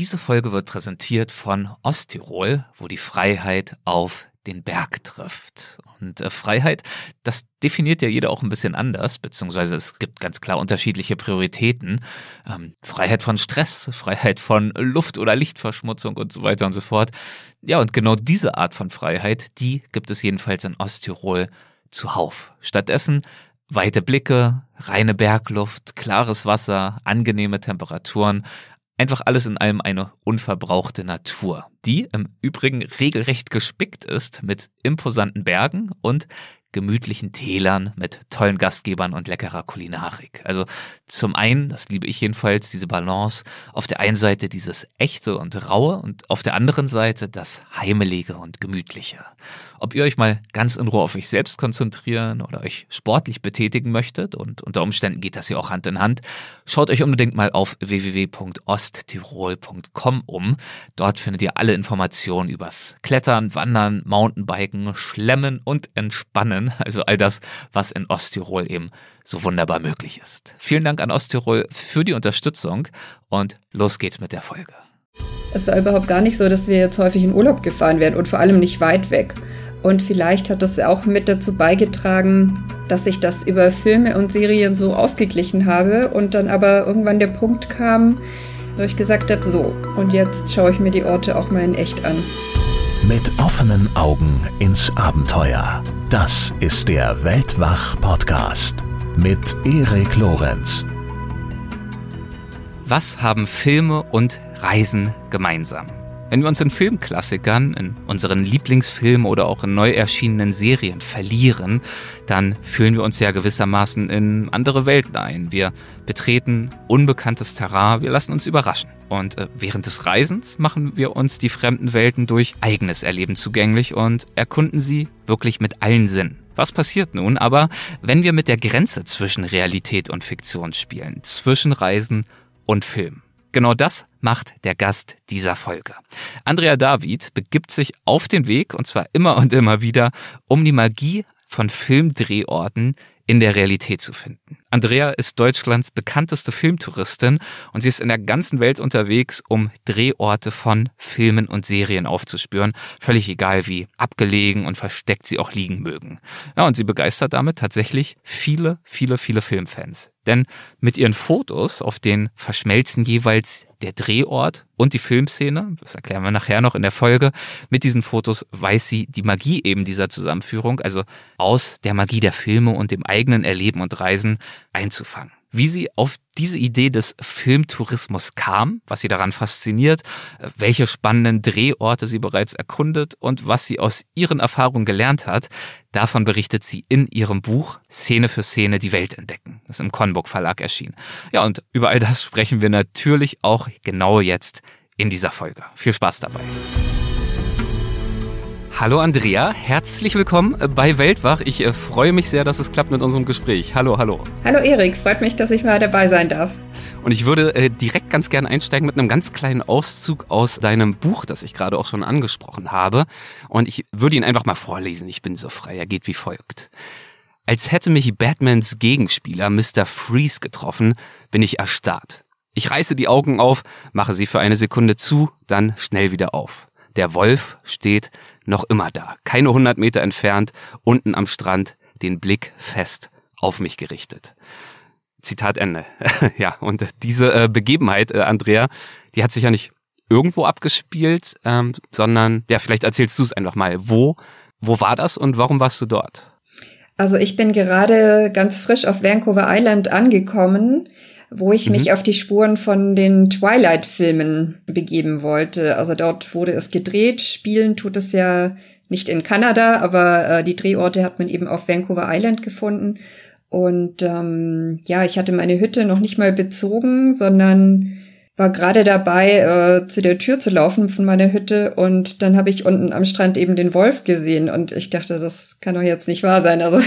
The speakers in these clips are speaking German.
Diese Folge wird präsentiert von Osttirol, wo die Freiheit auf den Berg trifft. Und äh, Freiheit, das definiert ja jeder auch ein bisschen anders, beziehungsweise es gibt ganz klar unterschiedliche Prioritäten. Ähm, Freiheit von Stress, Freiheit von Luft- oder Lichtverschmutzung und so weiter und so fort. Ja, und genau diese Art von Freiheit, die gibt es jedenfalls in Osttirol zuhauf. Stattdessen weite Blicke, reine Bergluft, klares Wasser, angenehme Temperaturen, Einfach alles in allem eine unverbrauchte Natur, die im Übrigen regelrecht gespickt ist mit imposanten Bergen und gemütlichen Tälern mit tollen Gastgebern und leckerer Kulinarik. Also zum einen, das liebe ich jedenfalls, diese Balance, auf der einen Seite dieses echte und raue und auf der anderen Seite das heimelige und gemütliche. Ob ihr euch mal ganz in Ruhe auf euch selbst konzentrieren oder euch sportlich betätigen möchtet und unter Umständen geht das ja auch Hand in Hand, schaut euch unbedingt mal auf www.osttirol.com um. Dort findet ihr alle Informationen übers Klettern, Wandern, Mountainbiken, Schlemmen und Entspannen lernen. Also all das, was in Osttirol eben so wunderbar möglich ist. Vielen Dank an Osttirol für die Unterstützung und los geht's mit der Folge. Es war überhaupt gar nicht so, dass wir jetzt häufig in Urlaub gefahren wären und vor allem nicht weit weg. Und vielleicht hat das auch mit dazu beigetragen, dass ich das über Filme und Serien so ausgeglichen habe und dann aber irgendwann der Punkt kam, wo ich gesagt habe, so, und jetzt schaue ich mir die Orte auch mal in echt an. Mit offenen Augen ins Abenteuer. Das ist der Weltwach-Podcast mit Erik Lorenz. Was haben Filme und Reisen gemeinsam? Wenn wir uns in Filmklassikern, in unseren Lieblingsfilmen oder auch in neu erschienenen Serien verlieren, dann fühlen wir uns ja gewissermaßen in andere Welten ein. Wir betreten unbekanntes Terrain, wir lassen uns überraschen. Und äh, während des Reisens machen wir uns die fremden Welten durch eigenes Erleben zugänglich und erkunden sie wirklich mit allen Sinnen. Was passiert nun aber, wenn wir mit der Grenze zwischen Realität und Fiktion spielen, zwischen Reisen und Film? Genau das macht der Gast dieser Folge. Andrea David begibt sich auf den Weg, und zwar immer und immer wieder, um die Magie von Filmdrehorten in der Realität zu finden. Andrea ist Deutschlands bekannteste Filmtouristin und sie ist in der ganzen Welt unterwegs, um Drehorte von Filmen und Serien aufzuspüren, völlig egal wie abgelegen und versteckt sie auch liegen mögen. Ja, und sie begeistert damit tatsächlich viele, viele, viele Filmfans. Denn mit ihren Fotos, auf denen verschmelzen jeweils der Drehort und die Filmszene, das erklären wir nachher noch in der Folge, mit diesen Fotos weiß sie die Magie eben dieser Zusammenführung, also aus der Magie der Filme und dem eigenen Erleben und Reisen einzufangen wie sie auf diese Idee des Filmtourismus kam, was sie daran fasziniert, welche spannenden Drehorte sie bereits erkundet und was sie aus ihren Erfahrungen gelernt hat, davon berichtet sie in ihrem Buch Szene für Szene die Welt entdecken, das im Konburg Verlag erschien. Ja, und über all das sprechen wir natürlich auch genau jetzt in dieser Folge. Viel Spaß dabei. Hallo Andrea, herzlich willkommen bei Weltwach. Ich äh, freue mich sehr, dass es klappt mit unserem Gespräch. Hallo, hallo. Hallo Erik, freut mich, dass ich mal dabei sein darf. Und ich würde äh, direkt ganz gerne einsteigen mit einem ganz kleinen Auszug aus deinem Buch, das ich gerade auch schon angesprochen habe. Und ich würde ihn einfach mal vorlesen. Ich bin so frei. Er geht wie folgt. Als hätte mich Batmans Gegenspieler Mr. Freeze getroffen, bin ich erstarrt. Ich reiße die Augen auf, mache sie für eine Sekunde zu, dann schnell wieder auf. Der Wolf steht noch immer da, keine hundert Meter entfernt, unten am Strand, den Blick fest auf mich gerichtet. Zitat Ende. ja, und diese äh, Begebenheit, äh, Andrea, die hat sich ja nicht irgendwo abgespielt, ähm, sondern, ja, vielleicht erzählst du es einfach mal. Wo, wo war das und warum warst du dort? Also ich bin gerade ganz frisch auf Vancouver Island angekommen wo ich mhm. mich auf die Spuren von den Twilight-Filmen begeben wollte. Also dort wurde es gedreht. Spielen tut es ja nicht in Kanada, aber äh, die Drehorte hat man eben auf Vancouver Island gefunden. Und ähm, ja, ich hatte meine Hütte noch nicht mal bezogen, sondern war gerade dabei, äh, zu der Tür zu laufen von meiner Hütte und dann habe ich unten am Strand eben den Wolf gesehen und ich dachte, das kann doch jetzt nicht wahr sein. Also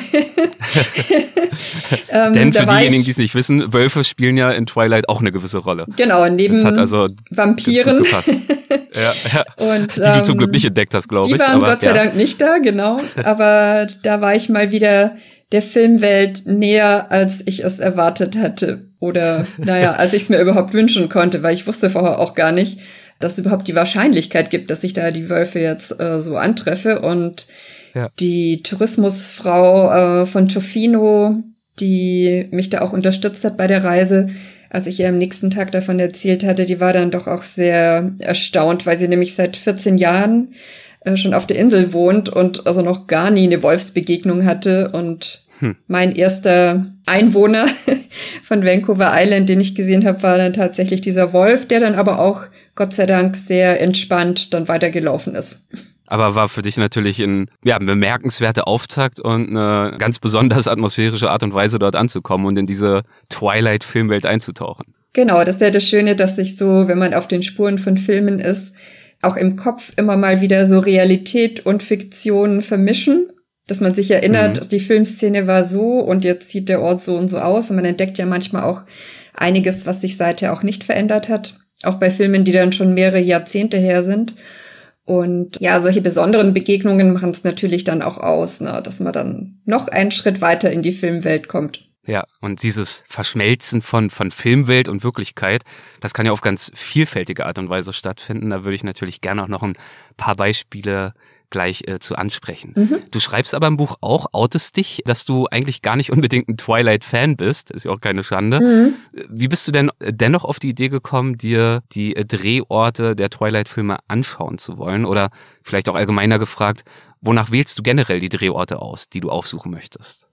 ähm, Denn für diejenigen, die es nicht wissen, Wölfe spielen ja in Twilight auch eine gewisse Rolle. Genau, neben also Vampiren. ja, ja. Und, die ähm, du zum Glück nicht entdeckt hast, glaube ich. Die waren aber, Gott sei ja. Dank nicht da, genau. Aber da war ich mal wieder der Filmwelt näher, als ich es erwartet hatte. Oder, naja, als ich es mir überhaupt wünschen konnte, weil ich wusste vorher auch gar nicht, dass es überhaupt die Wahrscheinlichkeit gibt, dass ich da die Wölfe jetzt äh, so antreffe. Und ja. die Tourismusfrau äh, von Tofino, die mich da auch unterstützt hat bei der Reise, als ich ihr am nächsten Tag davon erzählt hatte, die war dann doch auch sehr erstaunt, weil sie nämlich seit 14 Jahren äh, schon auf der Insel wohnt und also noch gar nie eine Wolfsbegegnung hatte und hm. mein erster Einwohner von Vancouver Island, den ich gesehen habe, war dann tatsächlich dieser Wolf, der dann aber auch Gott sei Dank sehr entspannt dann weitergelaufen ist. Aber war für dich natürlich ein, ja, ein bemerkenswerter Auftakt und eine ganz besonders atmosphärische Art und Weise dort anzukommen und in diese Twilight-Filmwelt einzutauchen. Genau, das ist ja das Schöne, dass sich so, wenn man auf den Spuren von Filmen ist, auch im Kopf immer mal wieder so Realität und Fiktion vermischen. Dass man sich erinnert, mhm. die Filmszene war so und jetzt sieht der Ort so und so aus. Und man entdeckt ja manchmal auch einiges, was sich seither auch nicht verändert hat. Auch bei Filmen, die dann schon mehrere Jahrzehnte her sind. Und ja, solche besonderen Begegnungen machen es natürlich dann auch aus, ne, dass man dann noch einen Schritt weiter in die Filmwelt kommt. Ja, und dieses Verschmelzen von, von Filmwelt und Wirklichkeit, das kann ja auf ganz vielfältige Art und Weise stattfinden. Da würde ich natürlich gerne auch noch ein paar Beispiele gleich äh, zu ansprechen. Mhm. Du schreibst aber im Buch auch, outest dich, dass du eigentlich gar nicht unbedingt ein Twilight-Fan bist. Ist ja auch keine Schande. Mhm. Wie bist du denn äh, dennoch auf die Idee gekommen, dir die äh, Drehorte der Twilight-Filme anschauen zu wollen? Oder vielleicht auch allgemeiner gefragt, wonach wählst du generell die Drehorte aus, die du aufsuchen möchtest?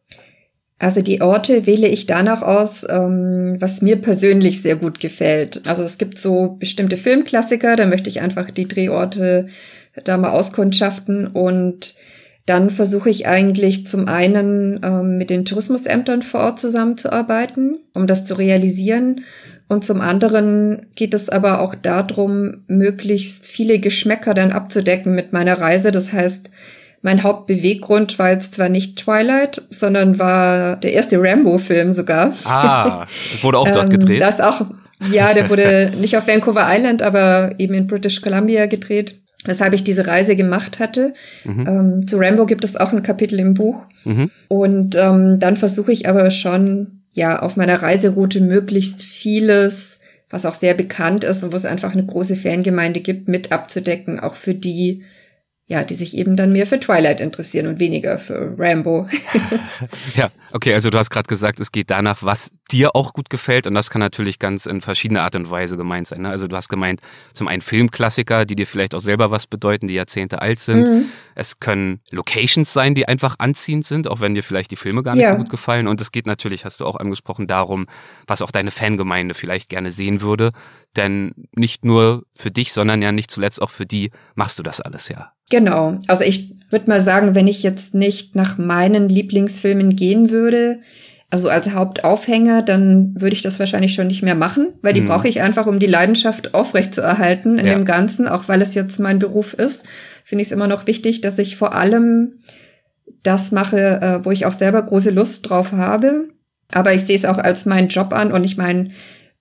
Also die Orte wähle ich danach aus, ähm, was mir persönlich sehr gut gefällt. Also es gibt so bestimmte Filmklassiker, da möchte ich einfach die Drehorte da mal auskundschaften und dann versuche ich eigentlich zum einen ähm, mit den Tourismusämtern vor Ort zusammenzuarbeiten, um das zu realisieren. Und zum anderen geht es aber auch darum, möglichst viele Geschmäcker dann abzudecken mit meiner Reise. Das heißt, mein Hauptbeweggrund war jetzt zwar nicht Twilight, sondern war der erste Rambo-Film sogar. Ah, wurde auch dort ähm, gedreht. das auch, ja, der wurde nicht auf Vancouver Island, aber eben in British Columbia gedreht weshalb ich diese Reise gemacht hatte. Mhm. Ähm, zu Rambo gibt es auch ein Kapitel im Buch. Mhm. Und ähm, dann versuche ich aber schon, ja, auf meiner Reiseroute möglichst vieles, was auch sehr bekannt ist und wo es einfach eine große Fangemeinde gibt, mit abzudecken, auch für die, ja, die sich eben dann mehr für Twilight interessieren und weniger für Rambo. ja, okay, also du hast gerade gesagt, es geht danach, was dir auch gut gefällt und das kann natürlich ganz in verschiedener Art und Weise gemeint sein. Ne? Also du hast gemeint, zum einen Filmklassiker, die dir vielleicht auch selber was bedeuten, die Jahrzehnte alt sind. Mhm. Es können Locations sein, die einfach anziehend sind, auch wenn dir vielleicht die Filme gar nicht ja. so gut gefallen. Und es geht natürlich, hast du auch angesprochen, darum, was auch deine Fangemeinde vielleicht gerne sehen würde. Denn nicht nur für dich, sondern ja nicht zuletzt auch für die machst du das alles ja. Genau. Also ich würde mal sagen, wenn ich jetzt nicht nach meinen Lieblingsfilmen gehen würde, also als Hauptaufhänger, dann würde ich das wahrscheinlich schon nicht mehr machen, weil die mhm. brauche ich einfach, um die Leidenschaft aufrechtzuerhalten in ja. dem Ganzen, auch weil es jetzt mein Beruf ist, finde ich es immer noch wichtig, dass ich vor allem das mache, äh, wo ich auch selber große Lust drauf habe. Aber ich sehe es auch als meinen Job an und ich meine,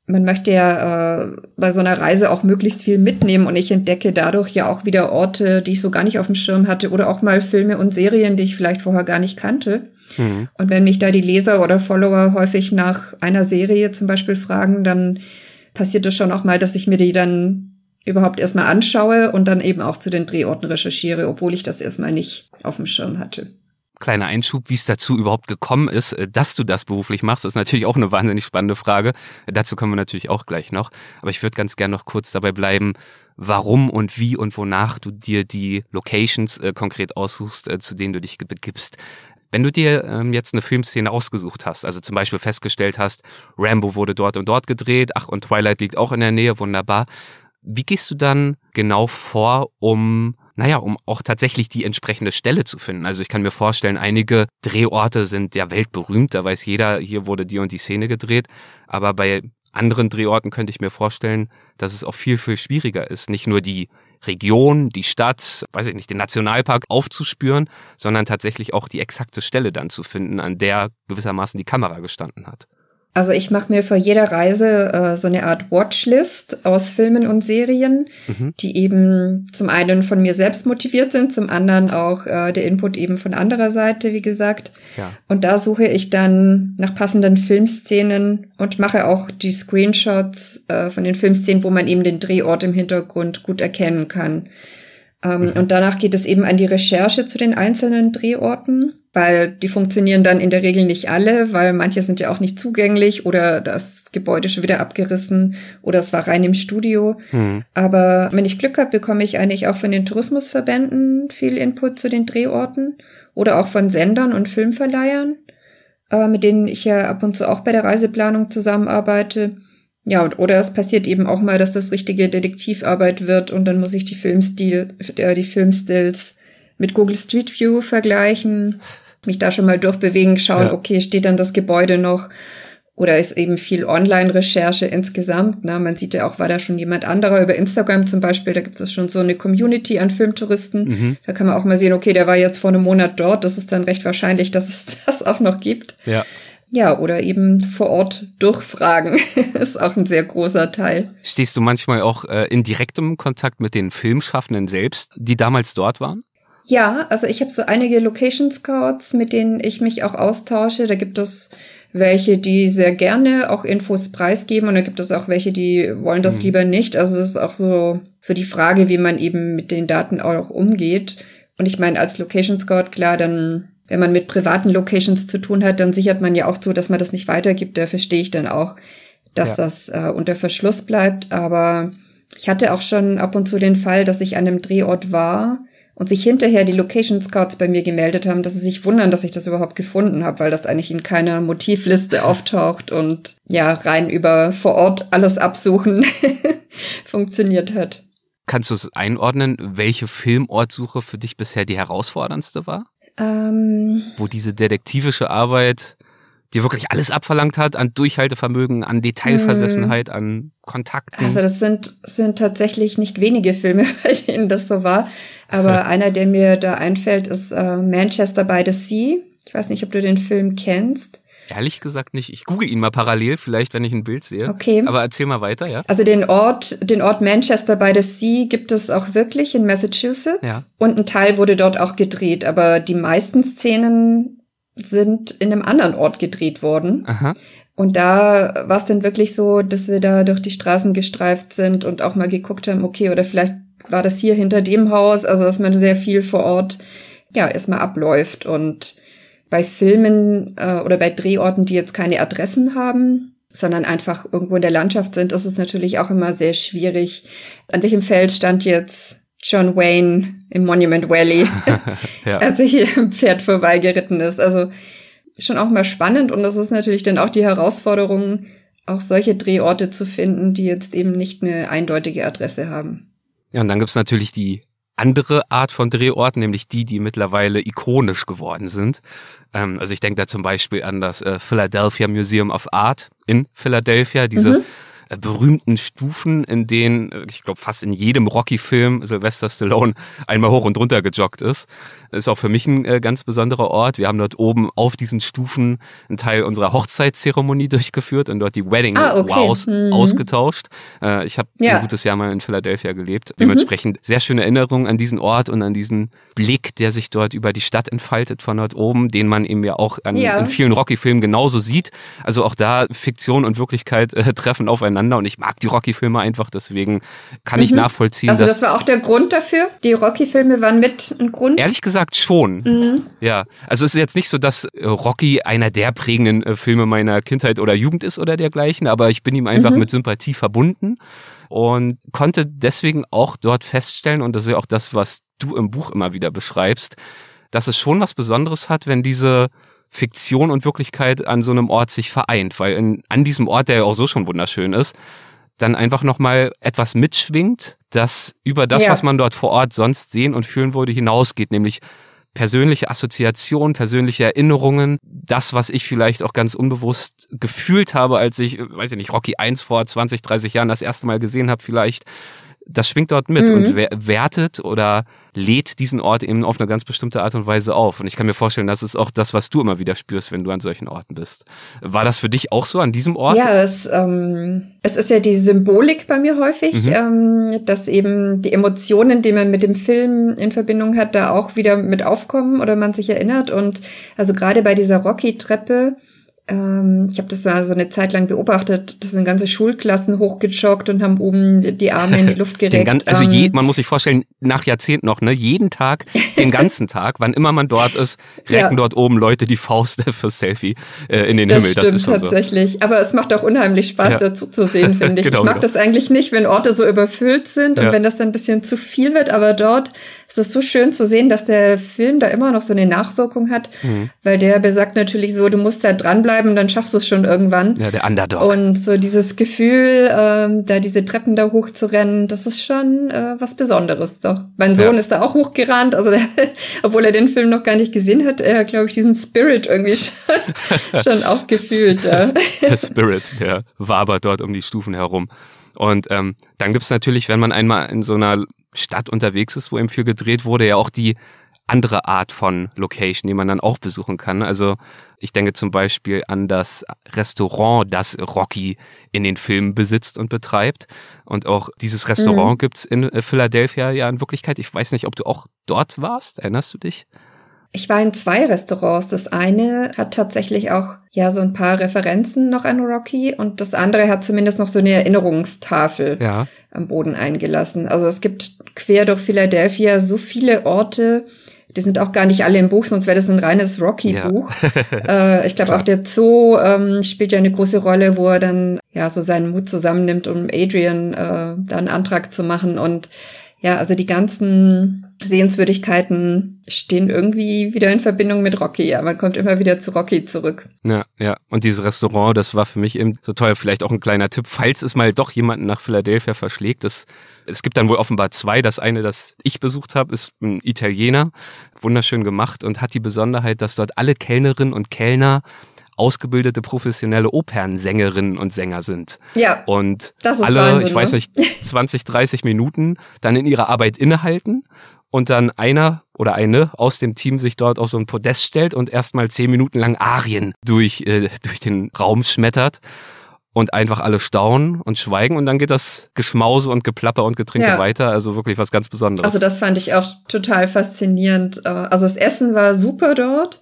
man möchte ja äh, bei so einer Reise auch möglichst viel mitnehmen und ich entdecke dadurch ja auch wieder Orte, die ich so gar nicht auf dem Schirm hatte oder auch mal Filme und Serien, die ich vielleicht vorher gar nicht kannte. Mhm. Und wenn mich da die Leser oder Follower häufig nach einer Serie zum Beispiel fragen, dann passiert es schon auch mal, dass ich mir die dann überhaupt erstmal anschaue und dann eben auch zu den Drehorten recherchiere, obwohl ich das erstmal nicht auf dem Schirm hatte kleiner Einschub, wie es dazu überhaupt gekommen ist, äh, dass du das beruflich machst, ist natürlich auch eine wahnsinnig spannende Frage. Dazu kommen wir natürlich auch gleich noch. Aber ich würde ganz gerne noch kurz dabei bleiben, warum und wie und wonach du dir die Locations äh, konkret aussuchst, äh, zu denen du dich begibst. Wenn du dir ähm, jetzt eine Filmszene ausgesucht hast, also zum Beispiel festgestellt hast, Rambo wurde dort und dort gedreht, ach und Twilight liegt auch in der Nähe, wunderbar. Wie gehst du dann genau vor, um naja, um auch tatsächlich die entsprechende Stelle zu finden. Also ich kann mir vorstellen, einige Drehorte sind ja weltberühmt, da weiß jeder, hier wurde die und die Szene gedreht. Aber bei anderen Drehorten könnte ich mir vorstellen, dass es auch viel, viel schwieriger ist, nicht nur die Region, die Stadt, weiß ich nicht, den Nationalpark aufzuspüren, sondern tatsächlich auch die exakte Stelle dann zu finden, an der gewissermaßen die Kamera gestanden hat. Also ich mache mir vor jeder Reise äh, so eine Art Watchlist aus Filmen und Serien, mhm. die eben zum einen von mir selbst motiviert sind, zum anderen auch äh, der Input eben von anderer Seite, wie gesagt. Ja. Und da suche ich dann nach passenden Filmszenen und mache auch die Screenshots äh, von den Filmszenen, wo man eben den Drehort im Hintergrund gut erkennen kann. Ähm, mhm. Und danach geht es eben an die Recherche zu den einzelnen Drehorten, weil die funktionieren dann in der Regel nicht alle, weil manche sind ja auch nicht zugänglich oder das Gebäude schon wieder abgerissen oder es war rein im Studio. Mhm. Aber wenn ich Glück habe, bekomme ich eigentlich auch von den Tourismusverbänden viel Input zu den Drehorten oder auch von Sendern und Filmverleihern, äh, mit denen ich ja ab und zu auch bei der Reiseplanung zusammenarbeite. Ja, oder es passiert eben auch mal, dass das richtige Detektivarbeit wird und dann muss ich die Filmstil, äh, die Filmstills mit Google Street View vergleichen, mich da schon mal durchbewegen, schauen, ja. okay, steht dann das Gebäude noch oder ist eben viel Online-Recherche insgesamt. Na, man sieht ja auch, war da schon jemand anderer über Instagram zum Beispiel, da gibt es schon so eine Community an Filmtouristen. Mhm. Da kann man auch mal sehen, okay, der war jetzt vor einem Monat dort, das ist dann recht wahrscheinlich, dass es das auch noch gibt. Ja. Ja, oder eben vor Ort durchfragen. ist auch ein sehr großer Teil. Stehst du manchmal auch äh, in direktem Kontakt mit den Filmschaffenden selbst, die damals dort waren? Ja, also ich habe so einige Location Scouts, mit denen ich mich auch austausche. Da gibt es welche, die sehr gerne auch Infos preisgeben und da gibt es auch welche, die wollen das mhm. lieber nicht. Also es ist auch so, so die Frage, wie man eben mit den Daten auch umgeht. Und ich meine, als Location Scout, klar, dann wenn man mit privaten Locations zu tun hat, dann sichert man ja auch zu, dass man das nicht weitergibt. Da verstehe ich dann auch, dass ja. das äh, unter Verschluss bleibt. Aber ich hatte auch schon ab und zu den Fall, dass ich an einem Drehort war und sich hinterher die Location Scouts bei mir gemeldet haben, dass sie sich wundern, dass ich das überhaupt gefunden habe, weil das eigentlich in keiner Motivliste auftaucht und ja, rein über vor Ort alles absuchen funktioniert hat. Kannst du es einordnen, welche Filmortsuche für dich bisher die herausforderndste war? Ähm, Wo diese detektivische Arbeit dir wirklich alles abverlangt hat an Durchhaltevermögen, an Detailversessenheit, mh. an Kontakten. Also das sind, sind tatsächlich nicht wenige Filme, bei denen das so war. Aber ja. einer, der mir da einfällt, ist äh, Manchester by the Sea. Ich weiß nicht, ob du den Film kennst. Ehrlich gesagt nicht. Ich google ihn mal parallel, vielleicht, wenn ich ein Bild sehe. Okay. Aber erzähl mal weiter, ja. Also den Ort, den Ort Manchester by the Sea gibt es auch wirklich in Massachusetts. Ja. Und ein Teil wurde dort auch gedreht. Aber die meisten Szenen sind in einem anderen Ort gedreht worden. Aha. Und da war es dann wirklich so, dass wir da durch die Straßen gestreift sind und auch mal geguckt haben, okay, oder vielleicht war das hier hinter dem Haus, also dass man sehr viel vor Ort ja erstmal abläuft und bei Filmen äh, oder bei Drehorten, die jetzt keine Adressen haben, sondern einfach irgendwo in der Landschaft sind, ist es natürlich auch immer sehr schwierig. An welchem Feld stand jetzt John Wayne im Monument Valley, ja. als er hier im Pferd vorbeigeritten ist. Also schon auch mal spannend und das ist natürlich dann auch die Herausforderung, auch solche Drehorte zu finden, die jetzt eben nicht eine eindeutige Adresse haben. Ja, und dann gibt's natürlich die andere Art von Drehorten, nämlich die, die mittlerweile ikonisch geworden sind. Ähm, also ich denke da zum Beispiel an das äh, Philadelphia Museum of Art in Philadelphia, diese mhm. Äh, berühmten Stufen, in denen, äh, ich glaube, fast in jedem Rocky-Film Sylvester Stallone einmal hoch und runter gejoggt ist. Ist auch für mich ein äh, ganz besonderer Ort. Wir haben dort oben auf diesen Stufen einen Teil unserer Hochzeitszeremonie durchgeführt und dort die Wedding ah, okay. Wows mhm. ausgetauscht. Äh, ich habe ja. ein gutes Jahr mal in Philadelphia gelebt. Mhm. Dementsprechend sehr schöne Erinnerungen an diesen Ort und an diesen Blick, der sich dort über die Stadt entfaltet von dort oben, den man eben ja auch an, ja. in vielen Rocky-Filmen genauso sieht. Also auch da Fiktion und Wirklichkeit äh, treffen aufeinander und ich mag die Rocky-Filme einfach, deswegen kann mhm. ich nachvollziehen. Also das war auch der Grund dafür? Die Rocky-Filme waren mit ein Grund? Ehrlich gesagt schon. Mhm. Ja, also es ist jetzt nicht so, dass äh, Rocky einer der prägenden äh, Filme meiner Kindheit oder Jugend ist oder dergleichen, aber ich bin ihm einfach mhm. mit Sympathie verbunden und konnte deswegen auch dort feststellen, und das ist ja auch das, was du im Buch immer wieder beschreibst, dass es schon was Besonderes hat, wenn diese Fiktion und Wirklichkeit an so einem Ort sich vereint, weil in, an diesem Ort, der ja auch so schon wunderschön ist, dann einfach nochmal etwas mitschwingt, das über das, ja. was man dort vor Ort sonst sehen und fühlen würde, hinausgeht, nämlich persönliche Assoziationen, persönliche Erinnerungen, das, was ich vielleicht auch ganz unbewusst gefühlt habe, als ich, weiß ich nicht, Rocky 1 vor 20, 30 Jahren das erste Mal gesehen habe, vielleicht das schwingt dort mit mhm. und wertet oder lädt diesen Ort eben auf eine ganz bestimmte Art und Weise auf. Und ich kann mir vorstellen, das ist auch das, was du immer wieder spürst, wenn du an solchen Orten bist. War das für dich auch so an diesem Ort? Ja, es, ähm, es ist ja die Symbolik bei mir häufig, mhm. ähm, dass eben die Emotionen, die man mit dem Film in Verbindung hat, da auch wieder mit aufkommen oder man sich erinnert. Und also gerade bei dieser Rocky-Treppe, ich habe das da so eine Zeit lang beobachtet, das sind ganze Schulklassen hochgejoggt und haben oben die Arme in die Luft gereckt. Also je, ähm, man muss sich vorstellen, nach Jahrzehnten noch, ne, jeden Tag, den ganzen Tag, wann immer man dort ist, recken ja. dort oben Leute die Faust fürs Selfie äh, in den das Himmel. Stimmt, das schon tatsächlich. So. Aber es macht auch unheimlich Spaß, ja. dazu zu sehen, finde ich. genau, ich mag genau. das eigentlich nicht, wenn Orte so überfüllt sind und ja. wenn das dann ein bisschen zu viel wird, aber dort ist es so schön zu sehen, dass der Film da immer noch so eine Nachwirkung hat, mhm. weil der besagt natürlich so, du musst da dranbleiben, dann schaffst du es schon irgendwann. Ja, der Underdog. Und so dieses Gefühl, ähm, da diese Treppen da hochzurennen, das ist schon äh, was Besonderes doch. Mein Sohn ja. ist da auch hochgerannt, also der, obwohl er den Film noch gar nicht gesehen hat, er glaube ich diesen Spirit irgendwie schon, schon auch gefühlt. Ja. Der Spirit, der wabert dort um die Stufen herum. Und ähm, dann gibt's natürlich, wenn man einmal in so einer Stadt unterwegs ist, wo eben viel gedreht wurde, ja auch die andere Art von Location, die man dann auch besuchen kann. Also ich denke zum Beispiel an das Restaurant, das Rocky in den Filmen besitzt und betreibt. Und auch dieses Restaurant mhm. gibt's in Philadelphia ja in Wirklichkeit. Ich weiß nicht, ob du auch dort warst. Erinnerst du dich? Ich war in zwei Restaurants. Das eine hat tatsächlich auch ja so ein paar Referenzen noch an Rocky und das andere hat zumindest noch so eine Erinnerungstafel ja. am Boden eingelassen. Also es gibt quer durch Philadelphia so viele Orte, die sind auch gar nicht alle im Buch, sonst wäre das ein reines Rocky-Buch. Ja. äh, ich glaube auch der Zoo ähm, spielt ja eine große Rolle, wo er dann ja so seinen Mut zusammennimmt, um Adrian äh, da einen Antrag zu machen und ja, also die ganzen Sehenswürdigkeiten stehen irgendwie wieder in Verbindung mit Rocky. Ja, man kommt immer wieder zu Rocky zurück. Ja, ja. Und dieses Restaurant, das war für mich eben so toll. Vielleicht auch ein kleiner Tipp, falls es mal doch jemanden nach Philadelphia verschlägt. Das, es gibt dann wohl offenbar zwei. Das eine, das ich besucht habe, ist ein Italiener. Wunderschön gemacht und hat die Besonderheit, dass dort alle Kellnerinnen und Kellner ausgebildete professionelle Opernsängerinnen und Sänger sind. Ja. Und alle, Wahnsinn, ich weiß ne? nicht, 20, 30 Minuten dann in ihrer Arbeit innehalten und dann einer oder eine aus dem Team sich dort auf so ein Podest stellt und erstmal zehn Minuten lang Arien durch, äh, durch den Raum schmettert und einfach alle staunen und schweigen und dann geht das Geschmause und Geplapper und Getränke ja. weiter. Also wirklich was ganz Besonderes. Also das fand ich auch total faszinierend. Äh, also das Essen war super dort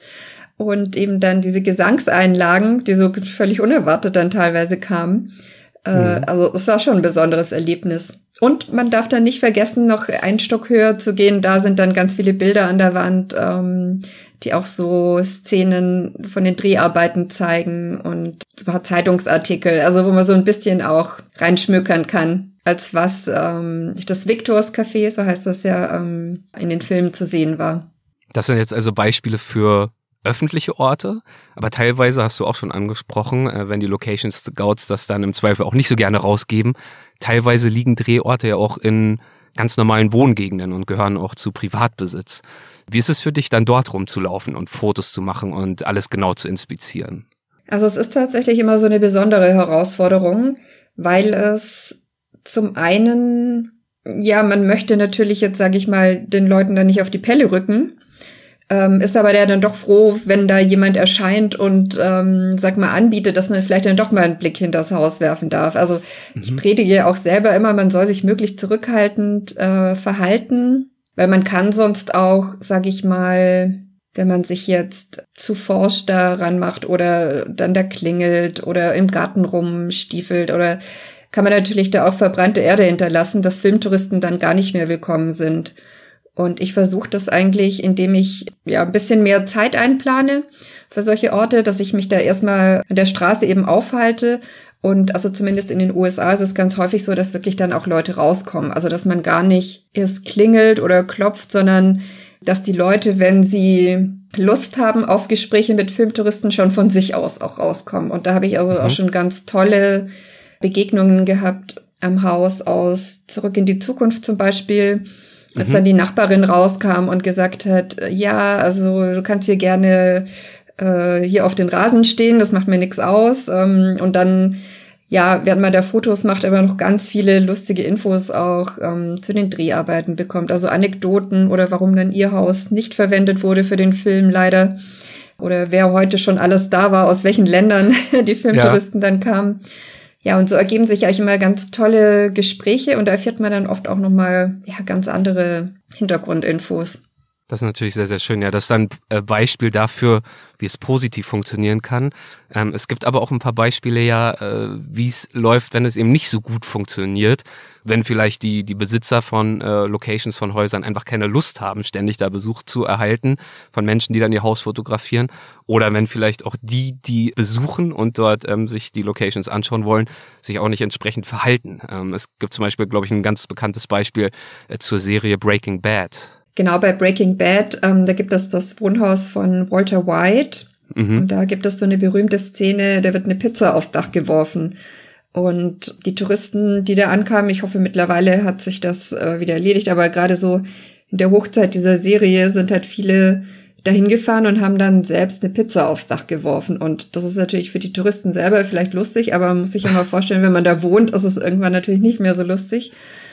und eben dann diese Gesangseinlagen, die so völlig unerwartet dann teilweise kamen. Äh, mhm. Also es war schon ein besonderes Erlebnis. Und man darf dann nicht vergessen, noch einen Stock höher zu gehen. Da sind dann ganz viele Bilder an der Wand, ähm, die auch so Szenen von den Dreharbeiten zeigen und so ein paar Zeitungsartikel, also wo man so ein bisschen auch reinschmökern kann, als was ähm, das Victors Café, so heißt das ja, ähm, in den Filmen zu sehen war. Das sind jetzt also Beispiele für öffentliche Orte, aber teilweise hast du auch schon angesprochen, äh, wenn die Location Scouts das dann im Zweifel auch nicht so gerne rausgeben, teilweise liegen Drehorte ja auch in ganz normalen Wohngegenden und gehören auch zu Privatbesitz. Wie ist es für dich dann dort rumzulaufen und Fotos zu machen und alles genau zu inspizieren? Also es ist tatsächlich immer so eine besondere Herausforderung, weil es zum einen, ja, man möchte natürlich jetzt, sage ich mal, den Leuten dann nicht auf die Pelle rücken ähm, ist aber der dann doch froh, wenn da jemand erscheint und, ähm, sag mal, anbietet, dass man vielleicht dann doch mal einen Blick hinters Haus werfen darf. Also mhm. ich predige auch selber immer, man soll sich möglichst zurückhaltend äh, verhalten, weil man kann sonst auch, sag ich mal, wenn man sich jetzt zu forsch daran macht oder dann da klingelt oder im Garten rumstiefelt oder kann man natürlich da auch verbrannte Erde hinterlassen, dass Filmtouristen dann gar nicht mehr willkommen sind. Und ich versuche das eigentlich, indem ich ja ein bisschen mehr Zeit einplane für solche Orte, dass ich mich da erstmal an der Straße eben aufhalte. Und also zumindest in den USA ist es ganz häufig so, dass wirklich dann auch Leute rauskommen. Also dass man gar nicht erst klingelt oder klopft, sondern dass die Leute, wenn sie Lust haben auf Gespräche mit Filmtouristen, schon von sich aus auch rauskommen. Und da habe ich also mhm. auch schon ganz tolle Begegnungen gehabt am Haus aus Zurück in die Zukunft zum Beispiel als mhm. dann die Nachbarin rauskam und gesagt hat, ja, also du kannst hier gerne äh, hier auf den Rasen stehen, das macht mir nichts aus. Ähm, und dann ja, während man da Fotos macht, aber noch ganz viele lustige Infos auch ähm, zu den Dreharbeiten bekommt. Also Anekdoten oder warum dann ihr Haus nicht verwendet wurde für den Film leider. Oder wer heute schon alles da war, aus welchen Ländern die Filmtouristen ja. dann kamen. Ja, und so ergeben sich eigentlich immer ganz tolle Gespräche und da erfährt man dann oft auch nochmal ja, ganz andere Hintergrundinfos. Das ist natürlich sehr, sehr schön. Ja, das ist ein äh, Beispiel dafür, wie es positiv funktionieren kann. Ähm, es gibt aber auch ein paar Beispiele ja, äh, wie es läuft, wenn es eben nicht so gut funktioniert. Wenn vielleicht die, die Besitzer von äh, Locations von Häusern einfach keine Lust haben, ständig da Besuch zu erhalten von Menschen, die dann ihr Haus fotografieren. Oder wenn vielleicht auch die, die besuchen und dort ähm, sich die Locations anschauen wollen, sich auch nicht entsprechend verhalten. Ähm, es gibt zum Beispiel, glaube ich, ein ganz bekanntes Beispiel äh, zur Serie Breaking Bad Genau, bei Breaking Bad, ähm, da gibt es das Wohnhaus von Walter White. Mhm. Und da gibt es so eine berühmte Szene, da wird eine Pizza aufs Dach geworfen. Und die Touristen, die da ankamen, ich hoffe mittlerweile hat sich das äh, wieder erledigt, aber gerade so in der Hochzeit dieser Serie sind halt viele dahin gefahren und haben dann selbst eine Pizza aufs Dach geworfen. Und das ist natürlich für die Touristen selber vielleicht lustig, aber man muss sich immer vorstellen, wenn man da wohnt, ist es irgendwann natürlich nicht mehr so lustig.